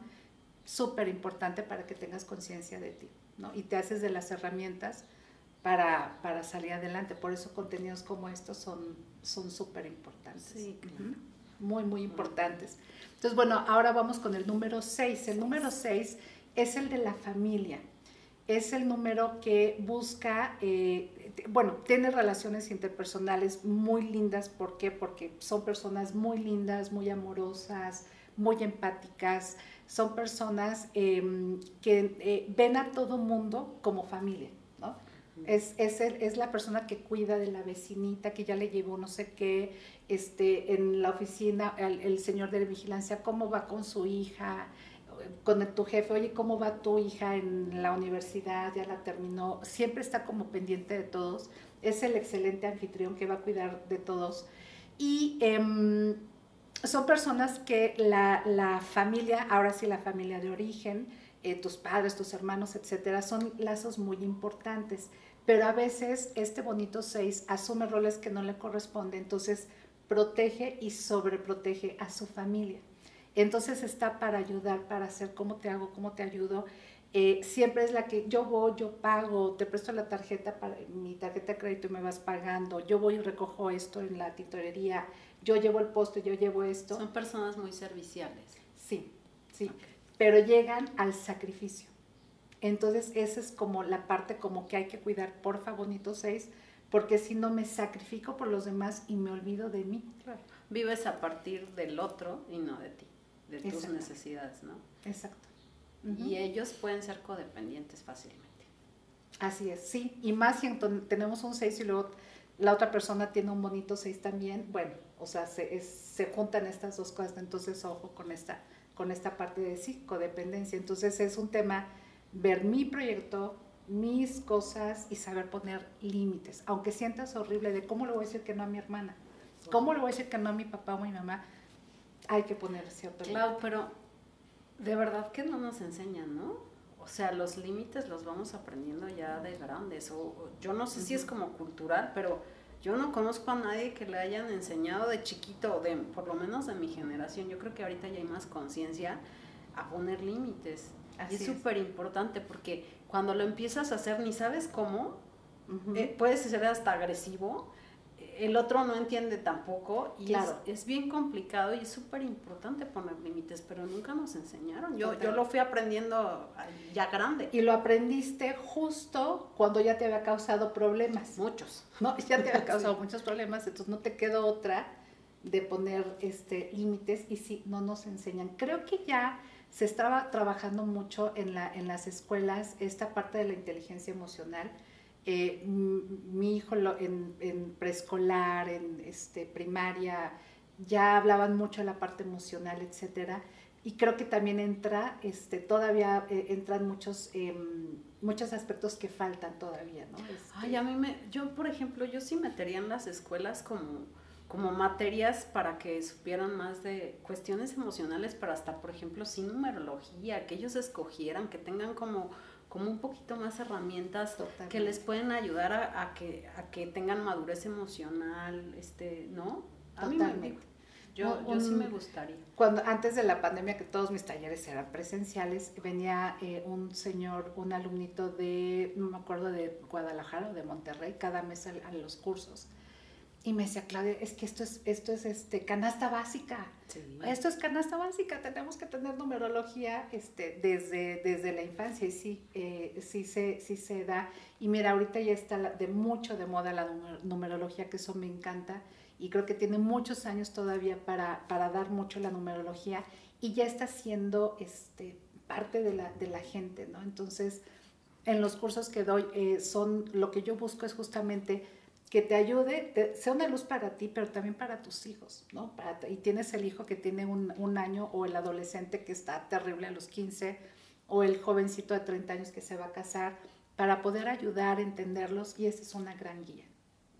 súper importante para que tengas conciencia de ti. ¿no? Y te haces de las herramientas para, para, salir adelante. Por eso contenidos como estos son súper importantes. Sí, Muy, muy importantes. Entonces, bueno, ahora vamos con el número 6. El número 6 es el de la familia. Es el número que busca, eh, bueno, tiene relaciones interpersonales muy lindas. ¿Por qué? Porque son personas muy lindas, muy amorosas, muy empáticas, son personas em, que eh, ven a todo mundo como familia, ¿no? Es, es, es, la persona que cuida de la vecinita, que ya le llevó no sé qué, este, en la oficina, el, señor de la vigilancia, cómo va con su hija, con tu jefe, oye, ¿cómo va tu hija en la universidad? Ya la terminó. Siempre está como pendiente de todos. Es el excelente anfitrión que va a cuidar de todos. Y em, son personas que la, familia, ahora sí la familia de origen, eh, tus padres, tus hermanos, etcétera, son lazos muy importantes. Pero a veces este bonito seis asume roles que no le corresponden, entonces protege y sobreprotege a su familia. Entonces está para ayudar, para hacer cómo te hago, cómo te ayudo. Eh, siempre es la que yo voy, yo pago, te presto la tarjeta para mi tarjeta de crédito y me vas pagando, yo voy y recojo esto en la tintorería, yo llevo el poste, yo llevo esto. Son personas muy serviciales. Sí, sí, pero llegan al sacrificio. Entonces esa es como la parte como que hay que cuidar, porfa, bonito seis, porque si no me sacrifico por los demás y me olvido de mí. Claro. Vives a partir del otro y no de ti, de tus necesidades, ¿no? Exacto. Y ellos pueden ser codependientes fácilmente. Así es, sí. Y más si tenemos un seis y luego la otra persona tiene un bonito 6 también, bueno, o sea, se, se juntan estas dos cosas, entonces ojo con esta, con esta parte de psicodependencia. Entonces es un tema ver mi proyecto, mis cosas y saber poner límites, aunque sientas horrible de cómo le voy a decir que no a mi hermana, cómo le voy a decir que no a mi papá o a mi mamá, hay que poner cierto Claro, pero de verdad que no nos enseñan, ¿no? O sea, los límites los vamos aprendiendo ya de grandes. O, yo no sé si es como cultural, pero yo no conozco a nadie que le hayan enseñado de chiquito, de, por lo menos de mi generación. Yo creo que ahorita ya hay más conciencia a poner límites. es súper importante porque cuando lo empiezas a hacer ni sabes cómo, eh, puedes ser hasta agresivo el otro no entiende tampoco y es, bien complicado y es súper importante poner límites, pero nunca nos enseñaron. Yo, yo lo fui aprendiendo ya grande. Y lo aprendiste justo cuando ya te había causado problemas. Muchos. ¿no? Ya te había causado muchos problemas, entonces no te quedó otra de poner este, límites y sí, no nos enseñan. Creo que ya se estaba trabajando mucho en, la, en las escuelas esta parte de la inteligencia emocional eh, mi hijo en, preescolar, en este, primaria, ya hablaban mucho de la parte emocional, etcétera. Y creo que también entra, este, todavía eh, entran muchos, em, muchos aspectos que faltan todavía, ¿no? Este, Ay, a mí me, yo por ejemplo, yo sí metería en las escuelas como, como materias para que supieran más de cuestiones emocionales, pero hasta, por ejemplo, sin numerología, que ellos escogieran, que tengan como como un poquito más herramientas que les pueden ayudar a, que, a que tengan madurez emocional, este, ¿no? A Totalmente. yo, yo sí me gustaría. Cuando antes de la pandemia, que todos mis talleres eran presenciales, venía eh, un señor, un alumnito de, no me acuerdo, de Guadalajara o de Monterrey, cada mes a los cursos y me decía, Claudia, es que esto es, esto es este, canasta básica. Esto es canasta básica, tenemos que tener numerología este, desde, desde la infancia y sí, eh, sí, se, sí se da. Y mira, ahorita ya está de mucho de moda la numerología, que eso me encanta y creo que tiene muchos años todavía para, para dar mucho la numerología y ya está siendo este, parte de la, de la gente, ¿no? Entonces, en los cursos que doy, eh, son, lo que yo busco es justamente que te ayude, sea una luz para ti, pero también para tus hijos, ¿no? y tienes el hijo que tiene un, año o el adolescente que está terrible a los 15 o el jovencito de 30 años que se va a casar, para poder ayudar entenderlos y esa es una gran guía,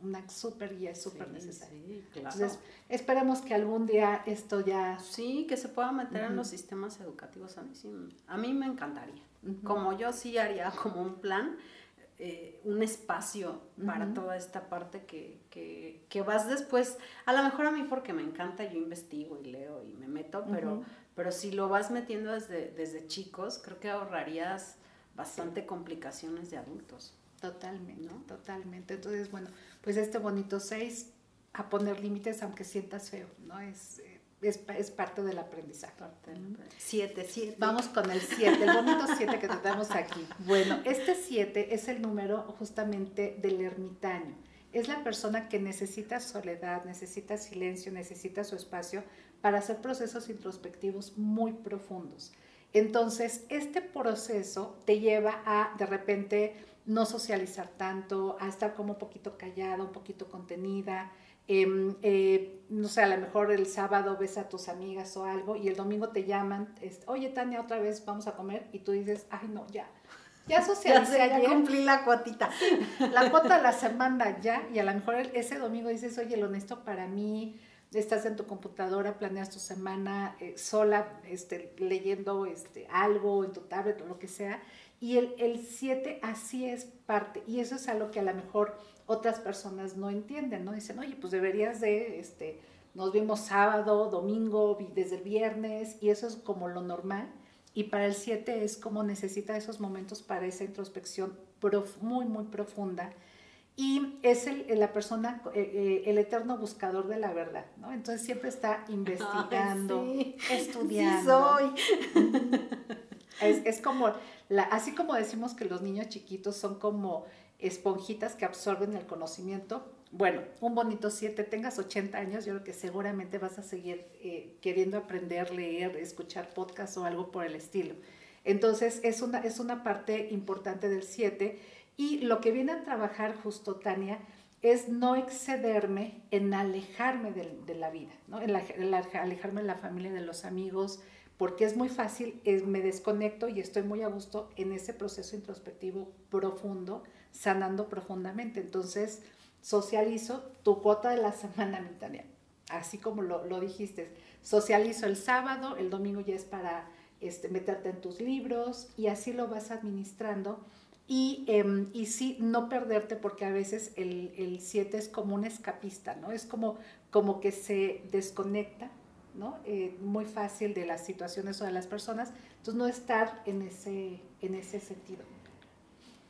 una súper guía, súper necesaria. Sí, claro. Entonces, esperemos que algún día esto ya... Sí, que se pueda meter en los sistemas educativos, a mí, sí, a mí me encantaría. Como yo sí haría como un plan, eh, un espacio para toda esta parte que, que, vas después, a lo mejor a mí porque me encanta, yo investigo y leo y me meto, pero, pero si lo vas metiendo desde, desde chicos, creo que ahorrarías bastante complicaciones de adultos. Totalmente, ¿no? Totalmente. Entonces, bueno, pues este bonito 6, a poner límites aunque sientas feo, ¿no? Es, eh, es, parte del aprendizaje. Siete, siete. Vamos con el siete, el bonito siete que tenemos aquí. Bueno, este siete es el número justamente del ermitaño. Es la persona que necesita soledad, necesita silencio, necesita su espacio para hacer procesos introspectivos muy profundos. Entonces, este proceso te lleva a de repente no socializar tanto, a estar como un poquito callada, un poquito contenida, Em, eh, no sé, a lo mejor el sábado ves a tus amigas o algo y el domingo te llaman, oye Tania, otra vez vamos a comer y tú dices, ay no, ya, ya socialicé ya, ya cumplí la cuotita. La cuota la semana ya y a lo mejor ese domingo dices, oye, lo honesto para mí, estás en tu computadora, planeas tu semana eh, sola, este, leyendo este, algo en tu tablet o lo que sea. Y el 7 así es parte. Y eso es algo que a lo mejor otras personas no entienden, ¿no? Dicen, oye, pues deberías de, este, nos vimos sábado, domingo, desde el viernes, y eso es como lo normal. Y para el 7 es como necesita esos momentos para esa introspección muy, muy profunda. Y es el, la persona, eh, eh, el eterno buscador de la verdad, ¿no? Entonces siempre está investigando, estudiando. Sí soy. Es, es como, la, así como decimos que los niños chiquitos son como esponjitas que absorben el conocimiento. Bueno, un bonito 7, tengas 80 años, yo creo que seguramente vas a seguir eh, queriendo aprender, leer, escuchar podcast o algo por el estilo. Entonces, es una, es una parte importante del 7 y lo que viene a trabajar justo Tania es no excederme en alejarme de, la vida, ¿no? en, alejarme de la familia, de los amigos, porque es muy fácil, me desconecto y estoy muy a gusto en ese proceso introspectivo profundo, sanando profundamente. Entonces, socializo tu cuota de la semana, mi así como lo, lo dijiste, socializo el sábado, el domingo ya es para este, meterte en tus libros y así lo vas administrando. Y, eh, y sí, no perderte porque a veces el 7 es como un escapista, ¿no? Es como, como que se desconecta, ¿no? Eh, muy fácil de las situaciones o de las personas. Entonces, no estar en ese, en ese sentido.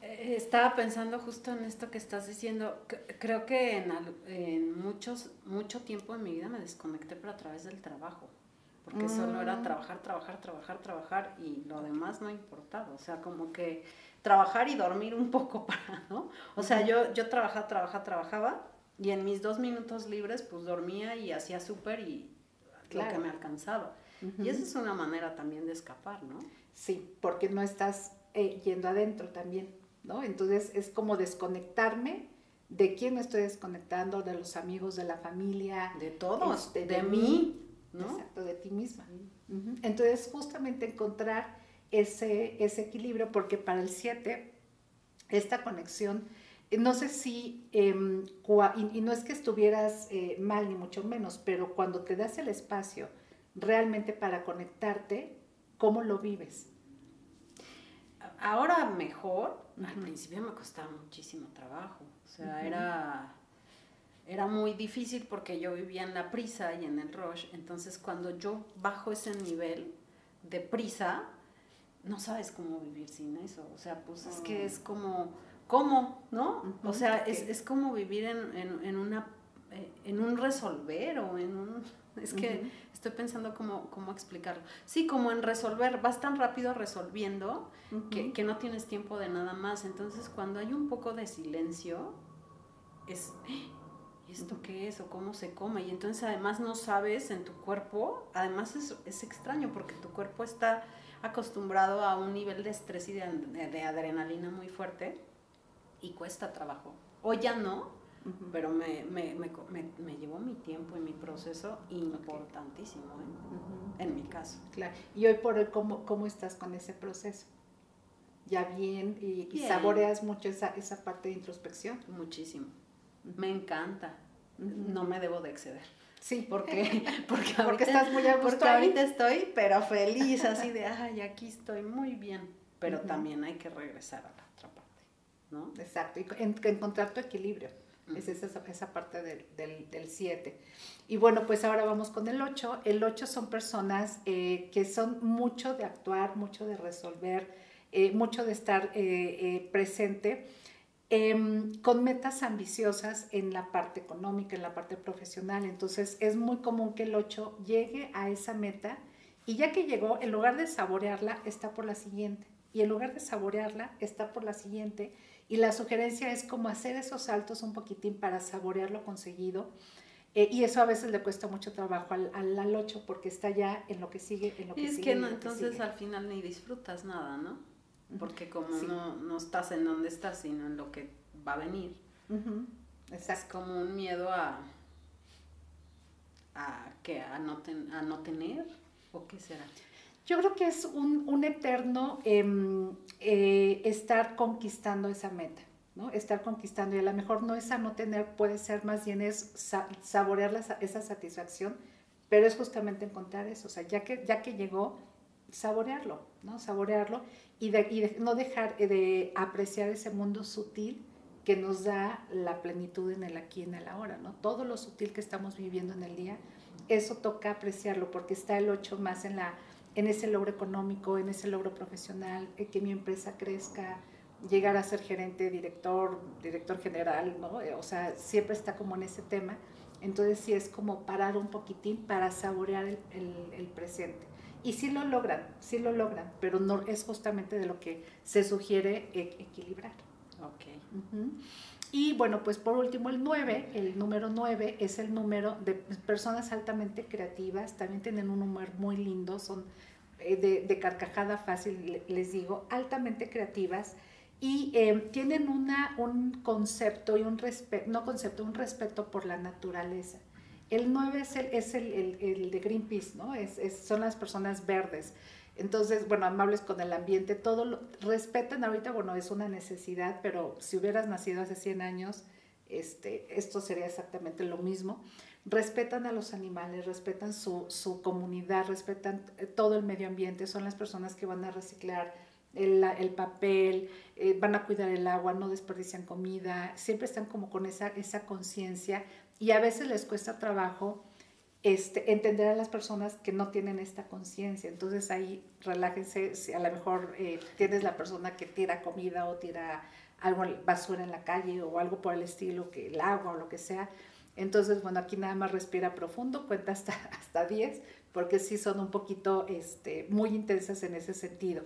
Eh, estaba pensando justo en esto que estás diciendo. Creo que en, en muchos, mucho tiempo en mi vida me desconecté, pero a través del trabajo porque solo era mm. trabajar, trabajar, trabajar, trabajar y lo demás no importaba, o sea, como que trabajar y dormir un poco para, ¿no? O sea, yo, yo trabajaba, trabajaba, trabajaba y en mis dos minutos libres pues dormía y hacía súper y lo que me alcanzaba. Y esa es una manera también de escapar, ¿no? Sí, porque no estás eh, yendo adentro también, ¿no? Entonces es como desconectarme de quién me estoy desconectando, de los amigos, de la familia. De todos, este, de, mí, Exacto, de ti misma. Entonces, justamente encontrar ese, ese equilibrio, porque para el 7, esta conexión, eh, no sé si, em, y, no es que estuvieras eh, mal ni mucho menos, pero cuando te das el espacio realmente para conectarte, ¿cómo lo vives? Ahora mejor, al principio me costaba muchísimo trabajo, o sea, era era muy difícil porque yo vivía en la prisa y en el rush. Entonces, cuando yo bajo ese nivel de prisa, no sabes cómo vivir sin eso. O sea, pues es que es como, ¿cómo? ¿No? O sea, es, es, como vivir en, en, en, una, eh, en un resolver o en un... Es que estoy pensando cómo, cómo explicarlo. Sí, como en resolver, vas tan rápido resolviendo que, que no tienes tiempo de nada más. Entonces, cuando hay un poco de silencio, es esto qué es o cómo se come? Y entonces además no sabes en tu cuerpo, además es, es extraño porque tu cuerpo está acostumbrado a un nivel de estrés y de, de, adrenalina muy fuerte y cuesta trabajo. O ya no, pero me, me, me, me, llevó mi tiempo y mi proceso importantísimo ¿eh? en mi caso. Claro. Y hoy por hoy, ¿cómo, cómo estás con ese proceso? ¿Ya bien y, y saboreas mucho esa, esa parte de introspección? Muchísimo. Me encanta no me debo de exceder. Sí, porque, porque, ahorita, estás muy a Porque ahorita estoy, pero feliz, así de, ay, aquí estoy muy bien. Pero también hay que regresar a la otra parte, ¿no? Exacto, y encontrar tu equilibrio. Es esa, esa parte del 7. y bueno, pues ahora vamos con el 8. El 8 son personas eh, que son mucho de actuar, mucho de resolver, eh, mucho de estar eh, presente Em, con metas ambiciosas en la parte económica, en la parte profesional. Entonces es muy común que el 8 llegue a esa meta y ya que llegó, en lugar de saborearla, está por la siguiente. Y en lugar de saborearla, está por la siguiente. Y la sugerencia es como hacer esos saltos un poquitín para saborear lo conseguido. Eh, y eso a veces le cuesta mucho trabajo al, al, 8 porque está ya en lo que sigue, en lo que y es que no, entonces al final ni disfrutas nada, ¿no? porque como no, no, estás en donde estás, sino en lo que va a venir, es como un miedo a, a, que, a, no, a no tener, o qué será. Yo creo que es un, un eterno em, eh, estar conquistando esa meta, ¿no? Estar conquistando, y a lo mejor no es a no tener, puede ser más bien es saborear esa satisfacción, pero es justamente encontrar eso, o sea, ya que, ya que llegó, saborearlo, ¿no? Saborearlo y, de, no dejar de apreciar ese mundo sutil que nos da la plenitud en el aquí y en el ahora, ¿no? Todo lo sutil que estamos viviendo en el día, eso toca apreciarlo porque está el 8 más en, la, en ese logro económico, en ese logro profesional, que mi empresa crezca, llegar a ser gerente, director, director general, ¿no? O sea, siempre está como en ese tema. Entonces sí es como parar un poquitín para saborear el, el presente. Y sí lo logran, sí lo logran, pero no es justamente de lo que se sugiere e, equilibrar. Ok. Y bueno, pues por último el 9, el número 9 es el número de personas altamente creativas, también tienen un número muy lindo, son eh, de, carcajada fácil, les digo, altamente creativas y eh, tienen una, un concepto y un respeto, no concepto, un respeto por la naturaleza. El 9 es el, es el, el, de Greenpeace, ¿no? Es, son las personas verdes. Entonces, bueno, amables con el ambiente, todo lo respetan ahorita, bueno, es una necesidad, pero si hubieras nacido hace 100 años, este, esto sería exactamente lo mismo. Respetan a los animales, respetan su, su comunidad, respetan eh, todo el medio ambiente, son las personas que van a reciclar el, el papel, eh, van a cuidar el agua, no desperdician comida, siempre están como con esa, esa conciencia y a veces les cuesta trabajo este, entender a las personas que no tienen esta conciencia. Entonces ahí relájense, si a lo mejor eh, tienes la persona que tira comida o tira algo basura en la calle o algo por el estilo, que el agua o lo que sea. Entonces, bueno, aquí nada más respira profundo, cuenta hasta, hasta 10, porque sí son un poquito este, muy intensas en ese sentido.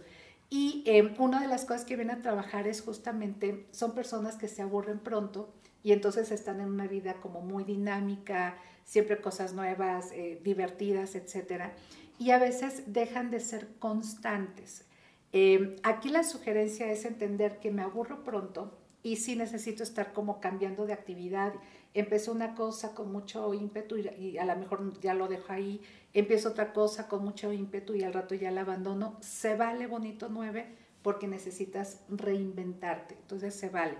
Y eh, una de las cosas que vienen a trabajar es justamente, son personas que se aburren pronto y entonces están en una vida como muy dinámica, siempre cosas nuevas, eh, divertidas, etc. Y a veces dejan de ser constantes. Eh, aquí la sugerencia es entender que me aburro pronto y sí necesito estar como cambiando de actividad. Empecé una cosa con mucho ímpetu y, a lo mejor ya lo dejo ahí. Empiezo otra cosa con mucho ímpetu y al rato ya la abandono. Se vale bonito nueve porque necesitas reinventarte. Entonces se vale.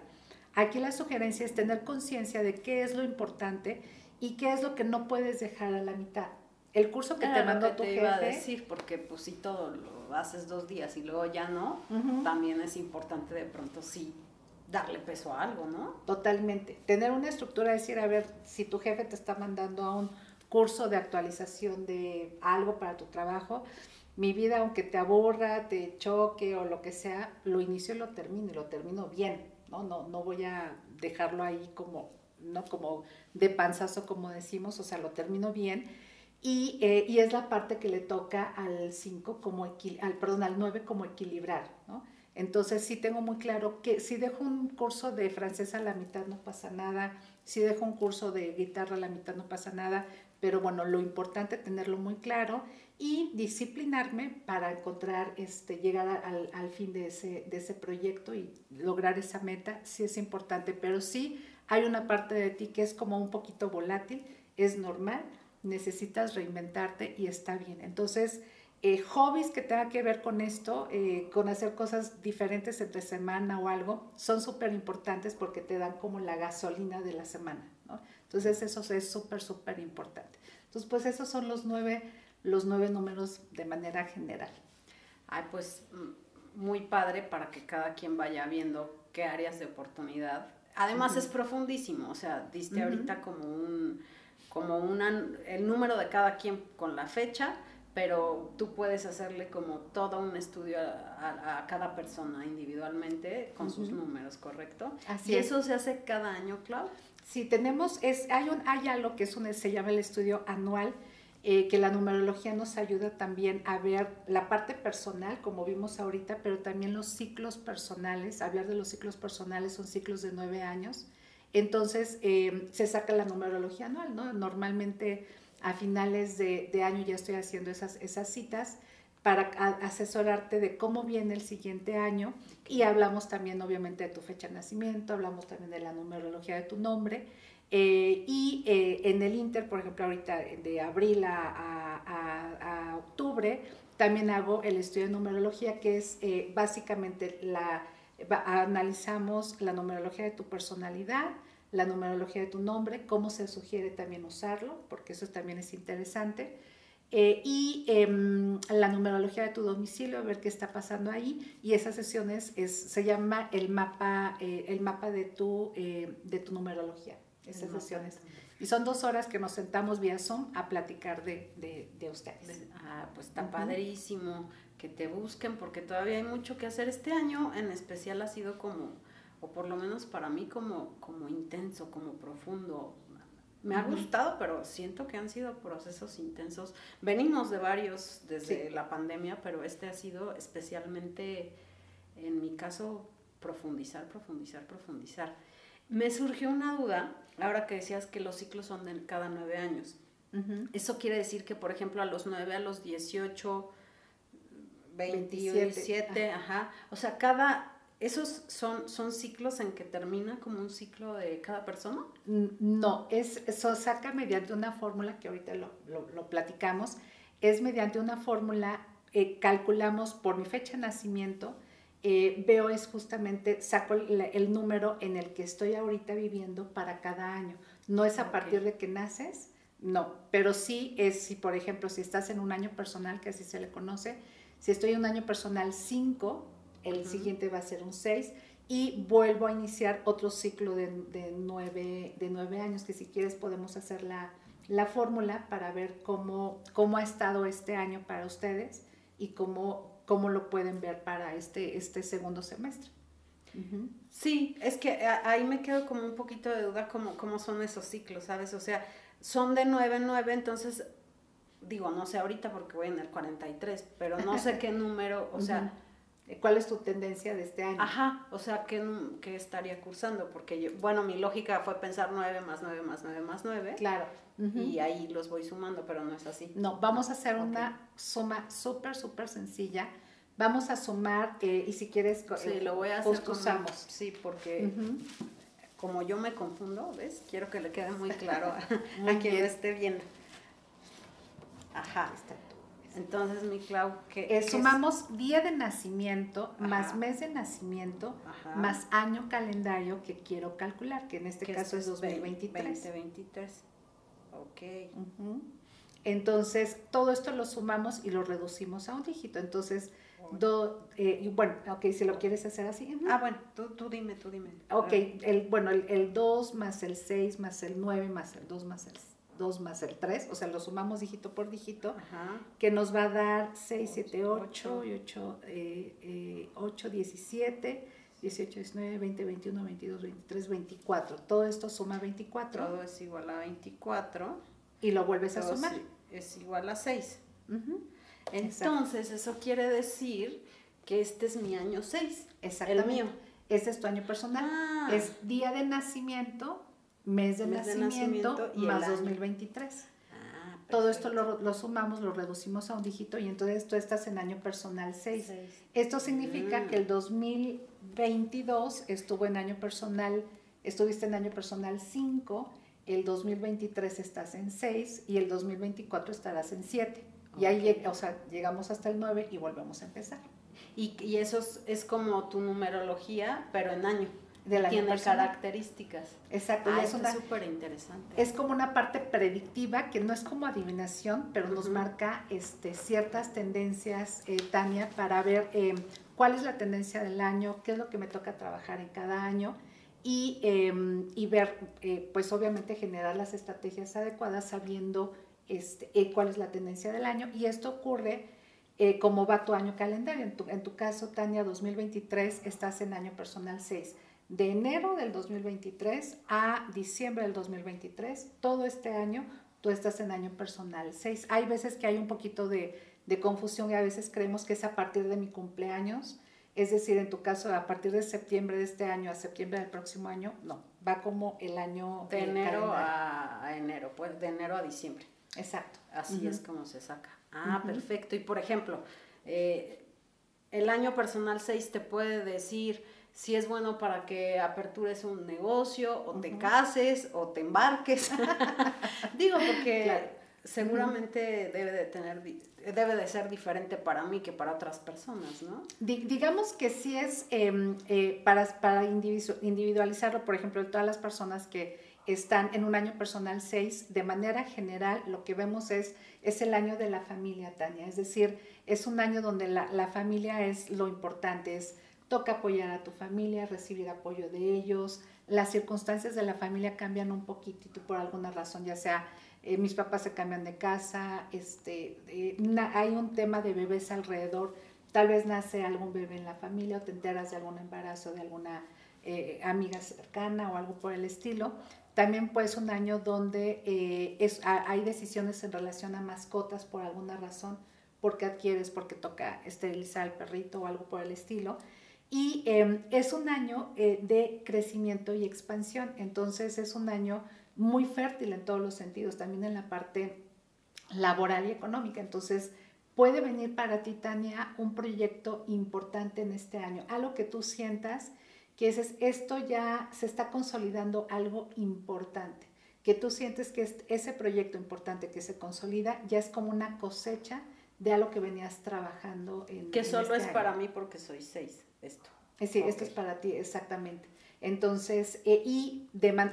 Aquí la sugerencia es tener conciencia de qué es lo importante y qué es lo que no puedes dejar a la mitad. El curso que te mandó tu te jefe. Iba a decir, porque pues si todo lo haces dos días y luego ya no, también es importante de pronto sí darle peso a algo, ¿no? Totalmente. Tener una estructura, decir, a ver, si tu jefe te está mandando a un curso de actualización de algo para tu trabajo, mi vida, aunque te aburra, te choque o lo que sea, lo inicio y lo termino y lo termino bien. ¿No? No, no voy a dejarlo ahí como, ¿no? como de panzazo, como decimos, o sea, lo termino bien. Y, eh, y es la parte que le toca al 5 como al, perdón, al 9 como equilibrar, ¿no? Entonces sí tengo muy claro que si dejo un curso de francés a la mitad no pasa nada, si dejo un curso de guitarra a la mitad no pasa nada, pero bueno, lo importante tenerlo muy claro y disciplinarme para encontrar, este, llegar al, al fin de ese, de ese proyecto y lograr esa meta, sí es importante, pero sí hay una parte de ti que es como un poquito volátil, es normal, necesitas reinventarte y está bien. Entonces, eh, hobbies que tengan que ver con esto, eh, con hacer cosas diferentes entre semana o algo, son súper importantes porque te dan como la gasolina de la semana. ¿no? Entonces, eso es súper, súper importante. Entonces, pues esos son los nueve los nueve números de manera general. Ay, pues mm, muy padre para que cada quien vaya viendo qué áreas de oportunidad. Además es profundísimo, o sea, diste ahorita como un, como una, el número de cada quien con la fecha, pero tú puedes hacerle como todo un estudio a, cada persona individualmente con sus números, ¿correcto? Así y eso se hace cada año, Clau. Sí, tenemos, es, hay, un, hay algo que es un, se llama el estudio anual, eh, que la numerología nos ayuda también a ver la parte personal, como vimos ahorita, pero también los ciclos personales. Hablar de los ciclos personales son ciclos de nueve años. Entonces eh, se saca la numerología anual, ¿no? Normalmente a finales de, año ya estoy haciendo esas, esas citas para asesorarte de cómo viene el siguiente año y hablamos también obviamente de tu fecha de nacimiento, hablamos también de la numerología de tu nombre eh, y eh, en el Inter, por ejemplo, ahorita de abril a, a, octubre, también hago el estudio de numerología, que es eh, básicamente la, analizamos la numerología de tu personalidad, la numerología de tu nombre, cómo se sugiere también usarlo, porque eso también es interesante. y em, la numerología de tu domicilio, ver qué está pasando ahí. Y esas sesiones es, se llama el mapa, el mapa de, tu, de tu numerología esas sesiones. Y son dos horas que nos sentamos vía Zoom a platicar de, de, ustedes. Ah, pues está padrísimo que te busquen porque todavía hay mucho que hacer. Este año en especial ha sido como, o por lo menos para mí como, como intenso, como profundo. Me ha gustado, pero siento que han sido procesos intensos. Venimos de varios desde la pandemia, pero este ha sido especialmente, en mi caso, profundizar, profundizar, profundizar. Me surgió una duda, ahora que decías que los ciclos son de cada nueve años. Eso quiere decir que, por ejemplo, a los nueve, a los 18, 27, ajá. O sea, cada, ¿Esos son, son ciclos en que termina como un ciclo de cada persona? No, es, eso saca mediante una fórmula que ahorita lo, lo, platicamos, es mediante una fórmula, eh, calculamos por mi fecha de nacimiento, eh, veo es justamente, saco el, número en el que estoy ahorita viviendo para cada año. No es a partir de que naces, no, pero sí es si, por ejemplo, si estás en un año personal, que así se le conoce, si estoy en un año personal 5, el siguiente va a ser un 6 y vuelvo a iniciar otro ciclo de, de, nueve, de años, que si quieres podemos hacer la, la fórmula para ver cómo, cómo ha estado este año para ustedes y cómo, cómo lo pueden ver para este, este segundo semestre. Sí, es que ahí me quedo como un poquito de duda cómo, cómo son esos ciclos, ¿sabes? O sea, son de 9 en 9, entonces digo, no sé ahorita porque voy en el 43, pero no sé qué número, o sea, ¿Cuál es tu tendencia de este año? Ajá, o sea, ¿qué, qué estaría cursando? Porque yo, bueno, mi lógica fue pensar 9 más 9 más 9 más 9. Claro. Y ahí los voy sumando, pero no es así. No, vamos a hacer una suma súper, súper sencilla. Vamos a sumar, eh, y si quieres, sí, eh, lo voy a hacer usamos. Sí, porque como yo me confundo, ¿ves? Quiero que le quede muy claro a, a quien lo esté viendo. Ajá. Está entonces, mi Clau, que sumamos día de nacimiento más mes de nacimiento más año calendario que quiero calcular, que en este caso es 2023. 2023. Ok. Entonces, todo esto lo sumamos y lo reducimos a un dígito. Entonces, do, eh, bueno, ok, si lo quieres hacer así. Ah, bueno, tú, tú, dime, tú dime. Ok, el, bueno, el, el 2 más el 6 más el 9 más el 2 más el 2 más el 3, o sea, lo sumamos dígito por dígito, que nos va a dar 6, 7, 8, y 8, eh, 8, 17, 18, 19, 20, 21, 22, 23, 24. Todo esto suma 24. Todo es igual a 24. Y lo vuelves a sumar. Es igual a 6. Entonces, eso quiere decir que este es mi año 6. Exactamente. El mío. Este es tu año personal. Ah. Es día de nacimiento mes de, nacimiento, y más 2023. Ah, Todo esto lo, sumamos, lo reducimos a un dígito y entonces tú estás en año personal 6. Esto significa que el 2022 estuvo en año personal, estuviste en año personal 5, el 2023 estás en 6 y el 2024 estarás en 7. Y ahí o sea, llegamos hasta el 9 y volvemos a empezar. Y, y eso es como tu numerología, pero en año de la tiene características. Exacto. Ah, es súper interesante. Es como una parte predictiva que no es como adivinación, pero nos marca este, ciertas tendencias, eh, Tania, para ver eh, cuál es la tendencia del año, qué es lo que me toca trabajar en cada año y, em, y ver, eh, pues obviamente generar las estrategias adecuadas sabiendo este, cuál es la tendencia del año. Y esto ocurre como va tu año calendario. En tu, en tu caso, Tania, 2023, estás en año personal 6 de enero del 2023 a diciembre del 2023, todo este año tú estás en año personal 6. Hay veces que hay un poquito de, confusión y a veces creemos que es a partir de mi cumpleaños, es decir, en tu caso, a partir de septiembre de este año a septiembre del próximo año, no, va como el año de enero a, enero, pues de enero a diciembre. Exacto. Así es como se saca. Ah, perfecto. Y por ejemplo, eh, el año personal 6 te puede decir si es bueno para que apertures un negocio o te cases o te embarques. Digo, porque seguramente debe de tener debe de ser diferente para mí que para otras personas, ¿no? digamos que sí es em, eh, para, para individualizarlo, por ejemplo, todas las personas que están en un año personal 6, de manera general lo que vemos es, es el año de la familia, Tania, es decir, es un año donde la, la familia es lo importante, es toca apoyar a tu familia, recibir apoyo de ellos, las circunstancias de la familia cambian un poquitito por alguna razón, ya sea eh, mis papás se cambian de casa, este, eh, hay un tema de bebés alrededor, tal vez nace algún bebé en la familia o te enteras de algún embarazo de alguna eh, amiga cercana o algo por el estilo. También pues un año donde es, hay decisiones en relación a mascotas por alguna razón, porque adquieres, porque toca esterilizar al perrito o algo por el estilo. Y em, es un año eh, de crecimiento y expansión, entonces es un año muy fértil en todos los sentidos, también en la parte laboral y económica. Entonces, puede venir para ti, Tania, un proyecto importante en este año, algo que tú sientas que es, esto ya se está consolidando algo importante, que tú sientes que ese proyecto importante que se consolida ya es como una cosecha de algo que venías trabajando en Que solo este es para mí porque soy seis, esto. Sí, esto es para ti, exactamente. Entonces, eh, y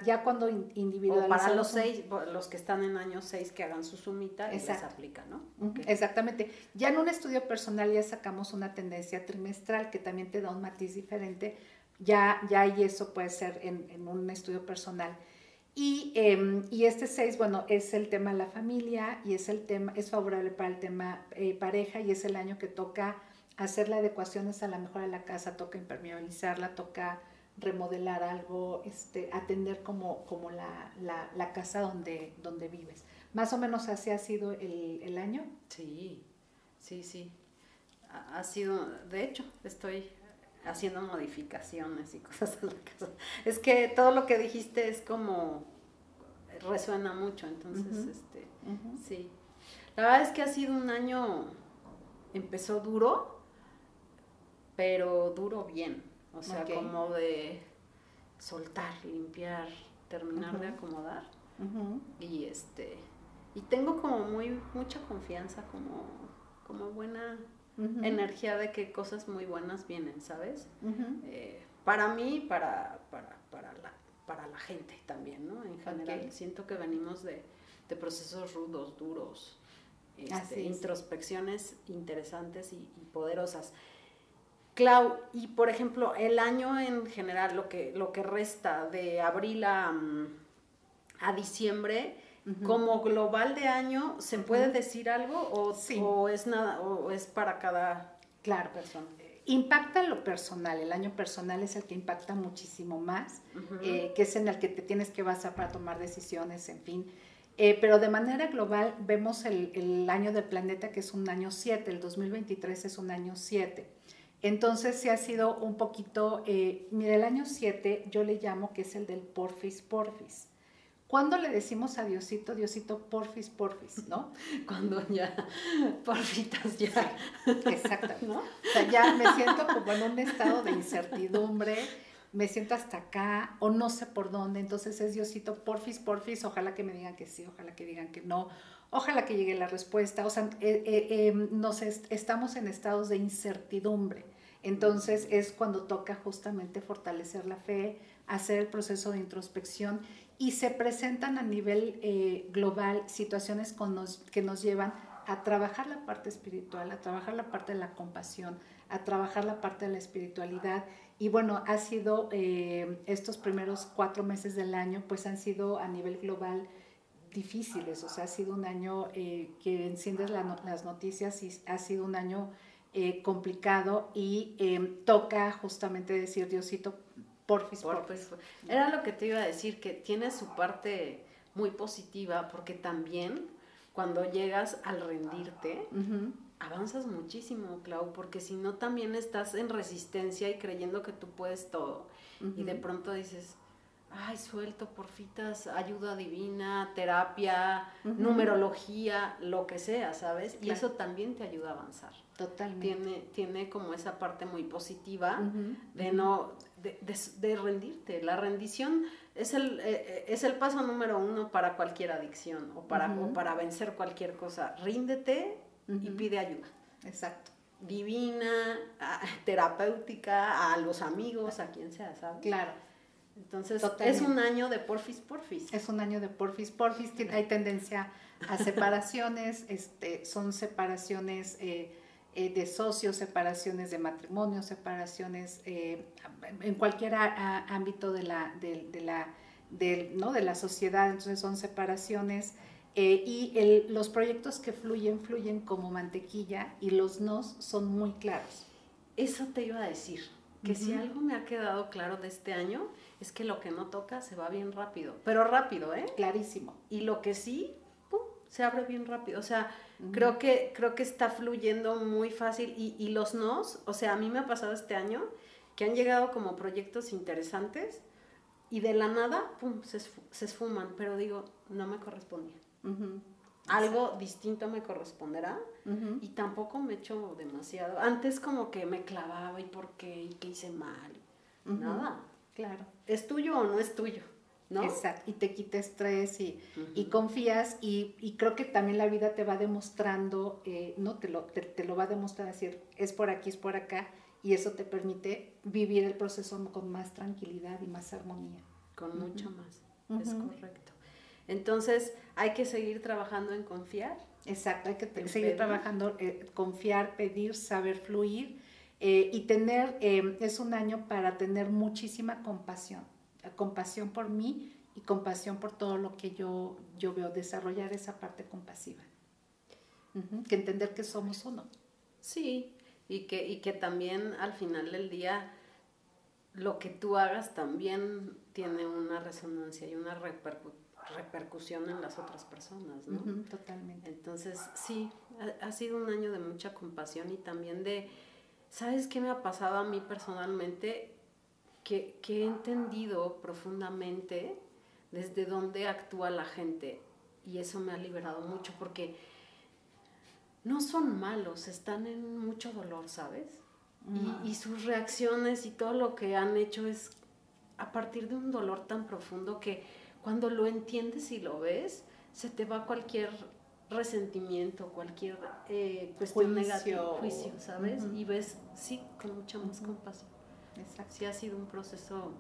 ya cuando individualizamos... O para los seis, los que están en año seis que hagan su sumita y les aplica, ¿no? Exactamente. Ya en un estudio personal ya sacamos una tendencia trimestral que también te da un matiz diferente. Ya, ya y eso puede ser en, un estudio personal. Y, em, y, este seis, bueno, es el tema de la familia y es el tema, es favorable para el tema eh, pareja y es el año que toca hacer las adecuaciones a la mejor de la casa, toca impermeabilizarla, toca remodelar algo, este, atender como, como la, la, casa donde, donde vives. Más o menos así ha sido el, el año. Sí, sí, sí. Ha, sido, de hecho, estoy haciendo modificaciones y cosas en la casa. Es que todo lo que dijiste es como resuena mucho, entonces, este, sí. La verdad es que ha sido un año, empezó duro, pero duro bien. O sea, como de soltar, limpiar, terminar de acomodar. Y este y tengo como muy mucha confianza, como, como buena energía de que cosas muy buenas vienen, ¿sabes? Eh, para mí, para, para, para, la, para la gente también, ¿no? En general, siento que venimos de, procesos rudos, duros, este, introspecciones interesantes y poderosas. Clau, y por ejemplo, el año en general, lo que, lo que resta de abril a, mm, a diciembre, como global de año, ¿se puede decir algo o, o, es nada o es para cada claro. persona? Impacta lo personal, el año personal es el que impacta muchísimo más, eh, que es en el que te tienes que basar para tomar decisiones, en fin. Eh, pero de manera global vemos el, el, año del planeta que es un año 7, el 2023 es un año 7. Entonces sí ha sido un poquito, eh, mira, el año 7 yo le llamo que es el del porfis porfis. ¿Cuándo le decimos a Diosito, Diosito, porfis, porfis, no? Cuando ya, porfitas ya. exacto, ¿no? O sea, ya me siento como en un estado de incertidumbre, me siento hasta acá o no sé por dónde, entonces es Diosito, porfis, porfis, ojalá que me digan que sí, ojalá que digan que no, ojalá que llegue la respuesta, o sea, eh, eh, em, nos estamos en estados de incertidumbre. Entonces es cuando toca justamente fortalecer la fe, hacer el proceso de introspección y se presentan a nivel eh, global situaciones que nos llevan a trabajar la parte espiritual, a trabajar la parte de la compasión, a trabajar la parte de la espiritualidad. Y bueno, ha sido estos primeros cuatro meses del año, pues han sido a nivel global difíciles, o sea, ha sido un año eh, que enciendes las noticias y ha sido un año eh, complicado y em, toca justamente decir, Diosito, porfis, porfis. Era lo que te iba a decir, que tiene su parte muy positiva, porque también cuando llegas al rendirte, avanzas muchísimo, Clau, porque si no también estás en resistencia y creyendo que tú puedes todo. Y de pronto dices, ay, suelto, porfitas, ayuda divina, terapia, numerología, lo que sea, ¿sabes? Y eso también te ayuda a avanzar. Totalmente. Tiene, tiene como esa parte muy positiva de no, de, rendirte. La rendición es el, eh, eh, es el paso número uno para cualquier adicción o para, para vencer cualquier cosa. Ríndete y pide ayuda. Exacto divina, terapéutica, a los amigos, a quien sea, ¿sabes? Claro. Entonces, es un año de porfis porfis. Es un año de porfis porfis. Hay tendencia a separaciones, este, son separaciones eh, eh, de socios, separaciones de matrimonio, separaciones eh, en cualquier ámbito de la, de, la, ¿no? de la sociedad. Entonces, son separaciones. y el, los proyectos que fluyen, fluyen como mantequilla y los nos son muy claros. Eso te iba a decir, que si algo me ha quedado claro de este año es que lo que no toca se va bien rápido, pero rápido, ¿eh? Clarísimo. Y lo que sí, pum, se abre bien rápido. O sea, creo, que, creo que está fluyendo muy fácil y, y, los nos, o sea, a mí me ha pasado este año que han llegado como proyectos interesantes y de la nada, pum, se, se esfuman, pero digo, no me correspondía. algo distinto me corresponderá y tampoco me echo demasiado. Antes como que me clavaba y por qué y qué hice mal. Nada. Claro. ¿Es tuyo o no es tuyo? ¿No? Exacto, y te quita estrés y, y confías y, y, creo que también la vida te va demostrando, eh, no te lo, te, lo va a demostrar, decir, es por aquí, es por acá, y eso te permite vivir el proceso con más tranquilidad y más armonía. Con mucho más, es correcto. Entonces, hay que seguir trabajando en confiar. Exacto, hay que seguir trabajando, eh, confiar, pedir, saber fluir eh, y tener, eh, es un año para tener muchísima compasión, compasión por mí y compasión por todo lo que yo, yo veo, desarrollar esa parte compasiva. Que entender que somos uno. Sí, y que, y que también al final del día lo que tú hagas también tiene una resonancia y una repercusión en las otras personas, ¿no? totalmente. Entonces, sí, ha, sido un año de mucha compasión y también de, ¿sabes qué me ha pasado a mí personalmente? Que, que he entendido profundamente desde dónde actúa la gente y eso me ha liberado mucho porque no son malos, están en mucho dolor, ¿sabes? Y, sus reacciones y todo lo que han hecho es a partir de un dolor tan profundo que cuando lo entiendes y lo ves, se te va cualquier resentimiento, cualquier eh, cuestión negativa, juicio, ¿sabes? Y ves, sí, con mucha más compasión. Exacto. Sí ha sido un proceso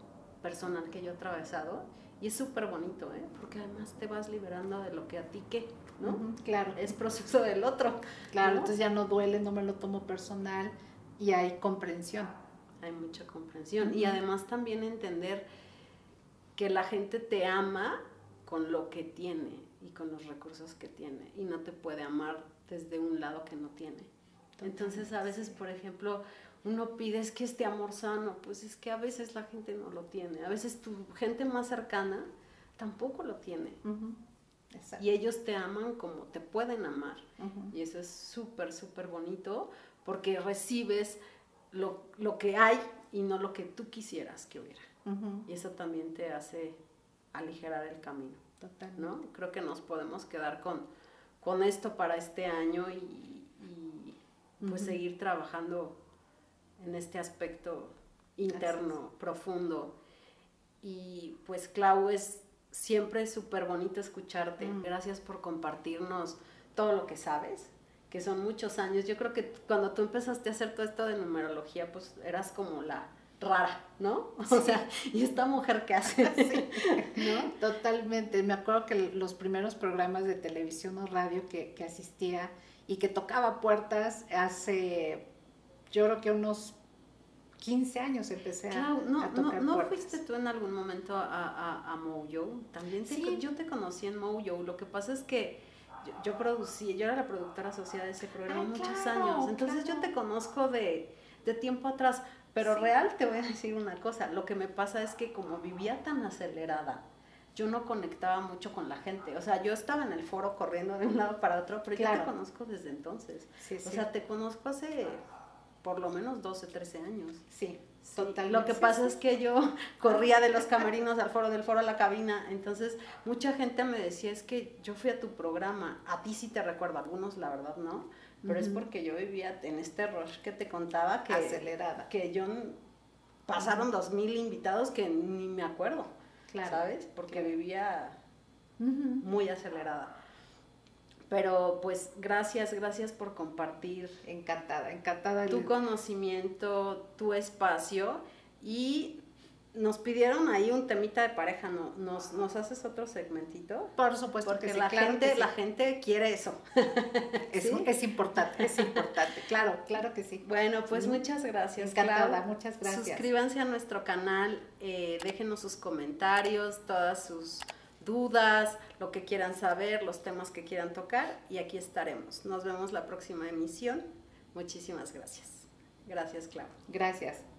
personal que yo he atravesado y es súper bonito, ¿eh? Porque además te vas liberando de lo que a ti qué, ¿no? claro. Es proceso del otro. Claro, entonces ya no duele, no me lo tomo personal y hay comprensión. Hay mucha comprensión. Y además también entender que la gente te ama con lo que tiene y con los recursos que tiene y no te puede amar desde un lado que no tiene. Entonces a veces, por ejemplo, uno pide es que este amor sano, pues es que a veces la gente no lo tiene, a veces tu gente más cercana tampoco lo tiene. Y ellos te aman como te pueden amar. Y eso es súper, súper bonito porque recibes lo, lo, que hay y no lo que tú quisieras que hubiera. Y eso también te hace aligerar el camino. ¿No? Creo que nos podemos quedar con, con esto para este año y, pues seguir trabajando en este aspecto interno, profundo. Y pues Clau, es siempre súper bonito escucharte. Mm. Gracias por compartirnos todo lo que sabes, que son muchos años. Yo creo que cuando tú empezaste a hacer todo esto de numerología, pues eras como la rara, ¿no? O sea, ¿y esta mujer qué hace? ¿No? Totalmente. Me acuerdo que los primeros programas de televisión o radio que, que asistía y que tocaba puertas hace yo creo que unos 15 años empecé a, no, a tocar no, ¿No fuiste tú en algún momento a, a, Mojo? También sí. yo te conocí en Mojo. Lo que pasa es que yo, producí, yo era la productora asociada de ese programa muchos años. Entonces yo te conozco de, de tiempo atrás. Pero real te voy a decir una cosa. Lo que me pasa es que como vivía tan acelerada, yo no conectaba mucho con la gente. O sea, yo estaba en el foro corriendo de un lado para otro, pero yo te conozco desde entonces. o sea, te conozco hace por lo menos 12, 13 años. Sí, totalmente. Lo que pasa es que yo corría de los camarinos al foro, del foro a la cabina, entonces mucha gente me decía, es que yo fui a tu programa, a ti sí te recuerdo, algunos la verdad no, pero es porque yo vivía en este rush que te contaba que... Acelerada. Que yo pasaron dos mil invitados que ni me acuerdo, claro. ¿sabes? Porque vivía muy acelerada. Pero pues gracias, gracias por compartir. Encantada, encantada. Tu conocimiento, tu espacio y nos pidieron ahí un temita de pareja, ¿no? ¿Nos, nos haces otro segmentito? Por supuesto Porque la, gente, la gente quiere eso. es, es, importante, es importante, claro, claro que sí. Bueno, pues muchas gracias. Encantada, muchas gracias. Suscríbanse a nuestro canal, eh, déjenos sus comentarios, todas sus dudas, lo que quieran saber, los temas que quieran tocar y aquí estaremos. Nos vemos la próxima emisión. Muchísimas gracias. Gracias, Clau. Gracias.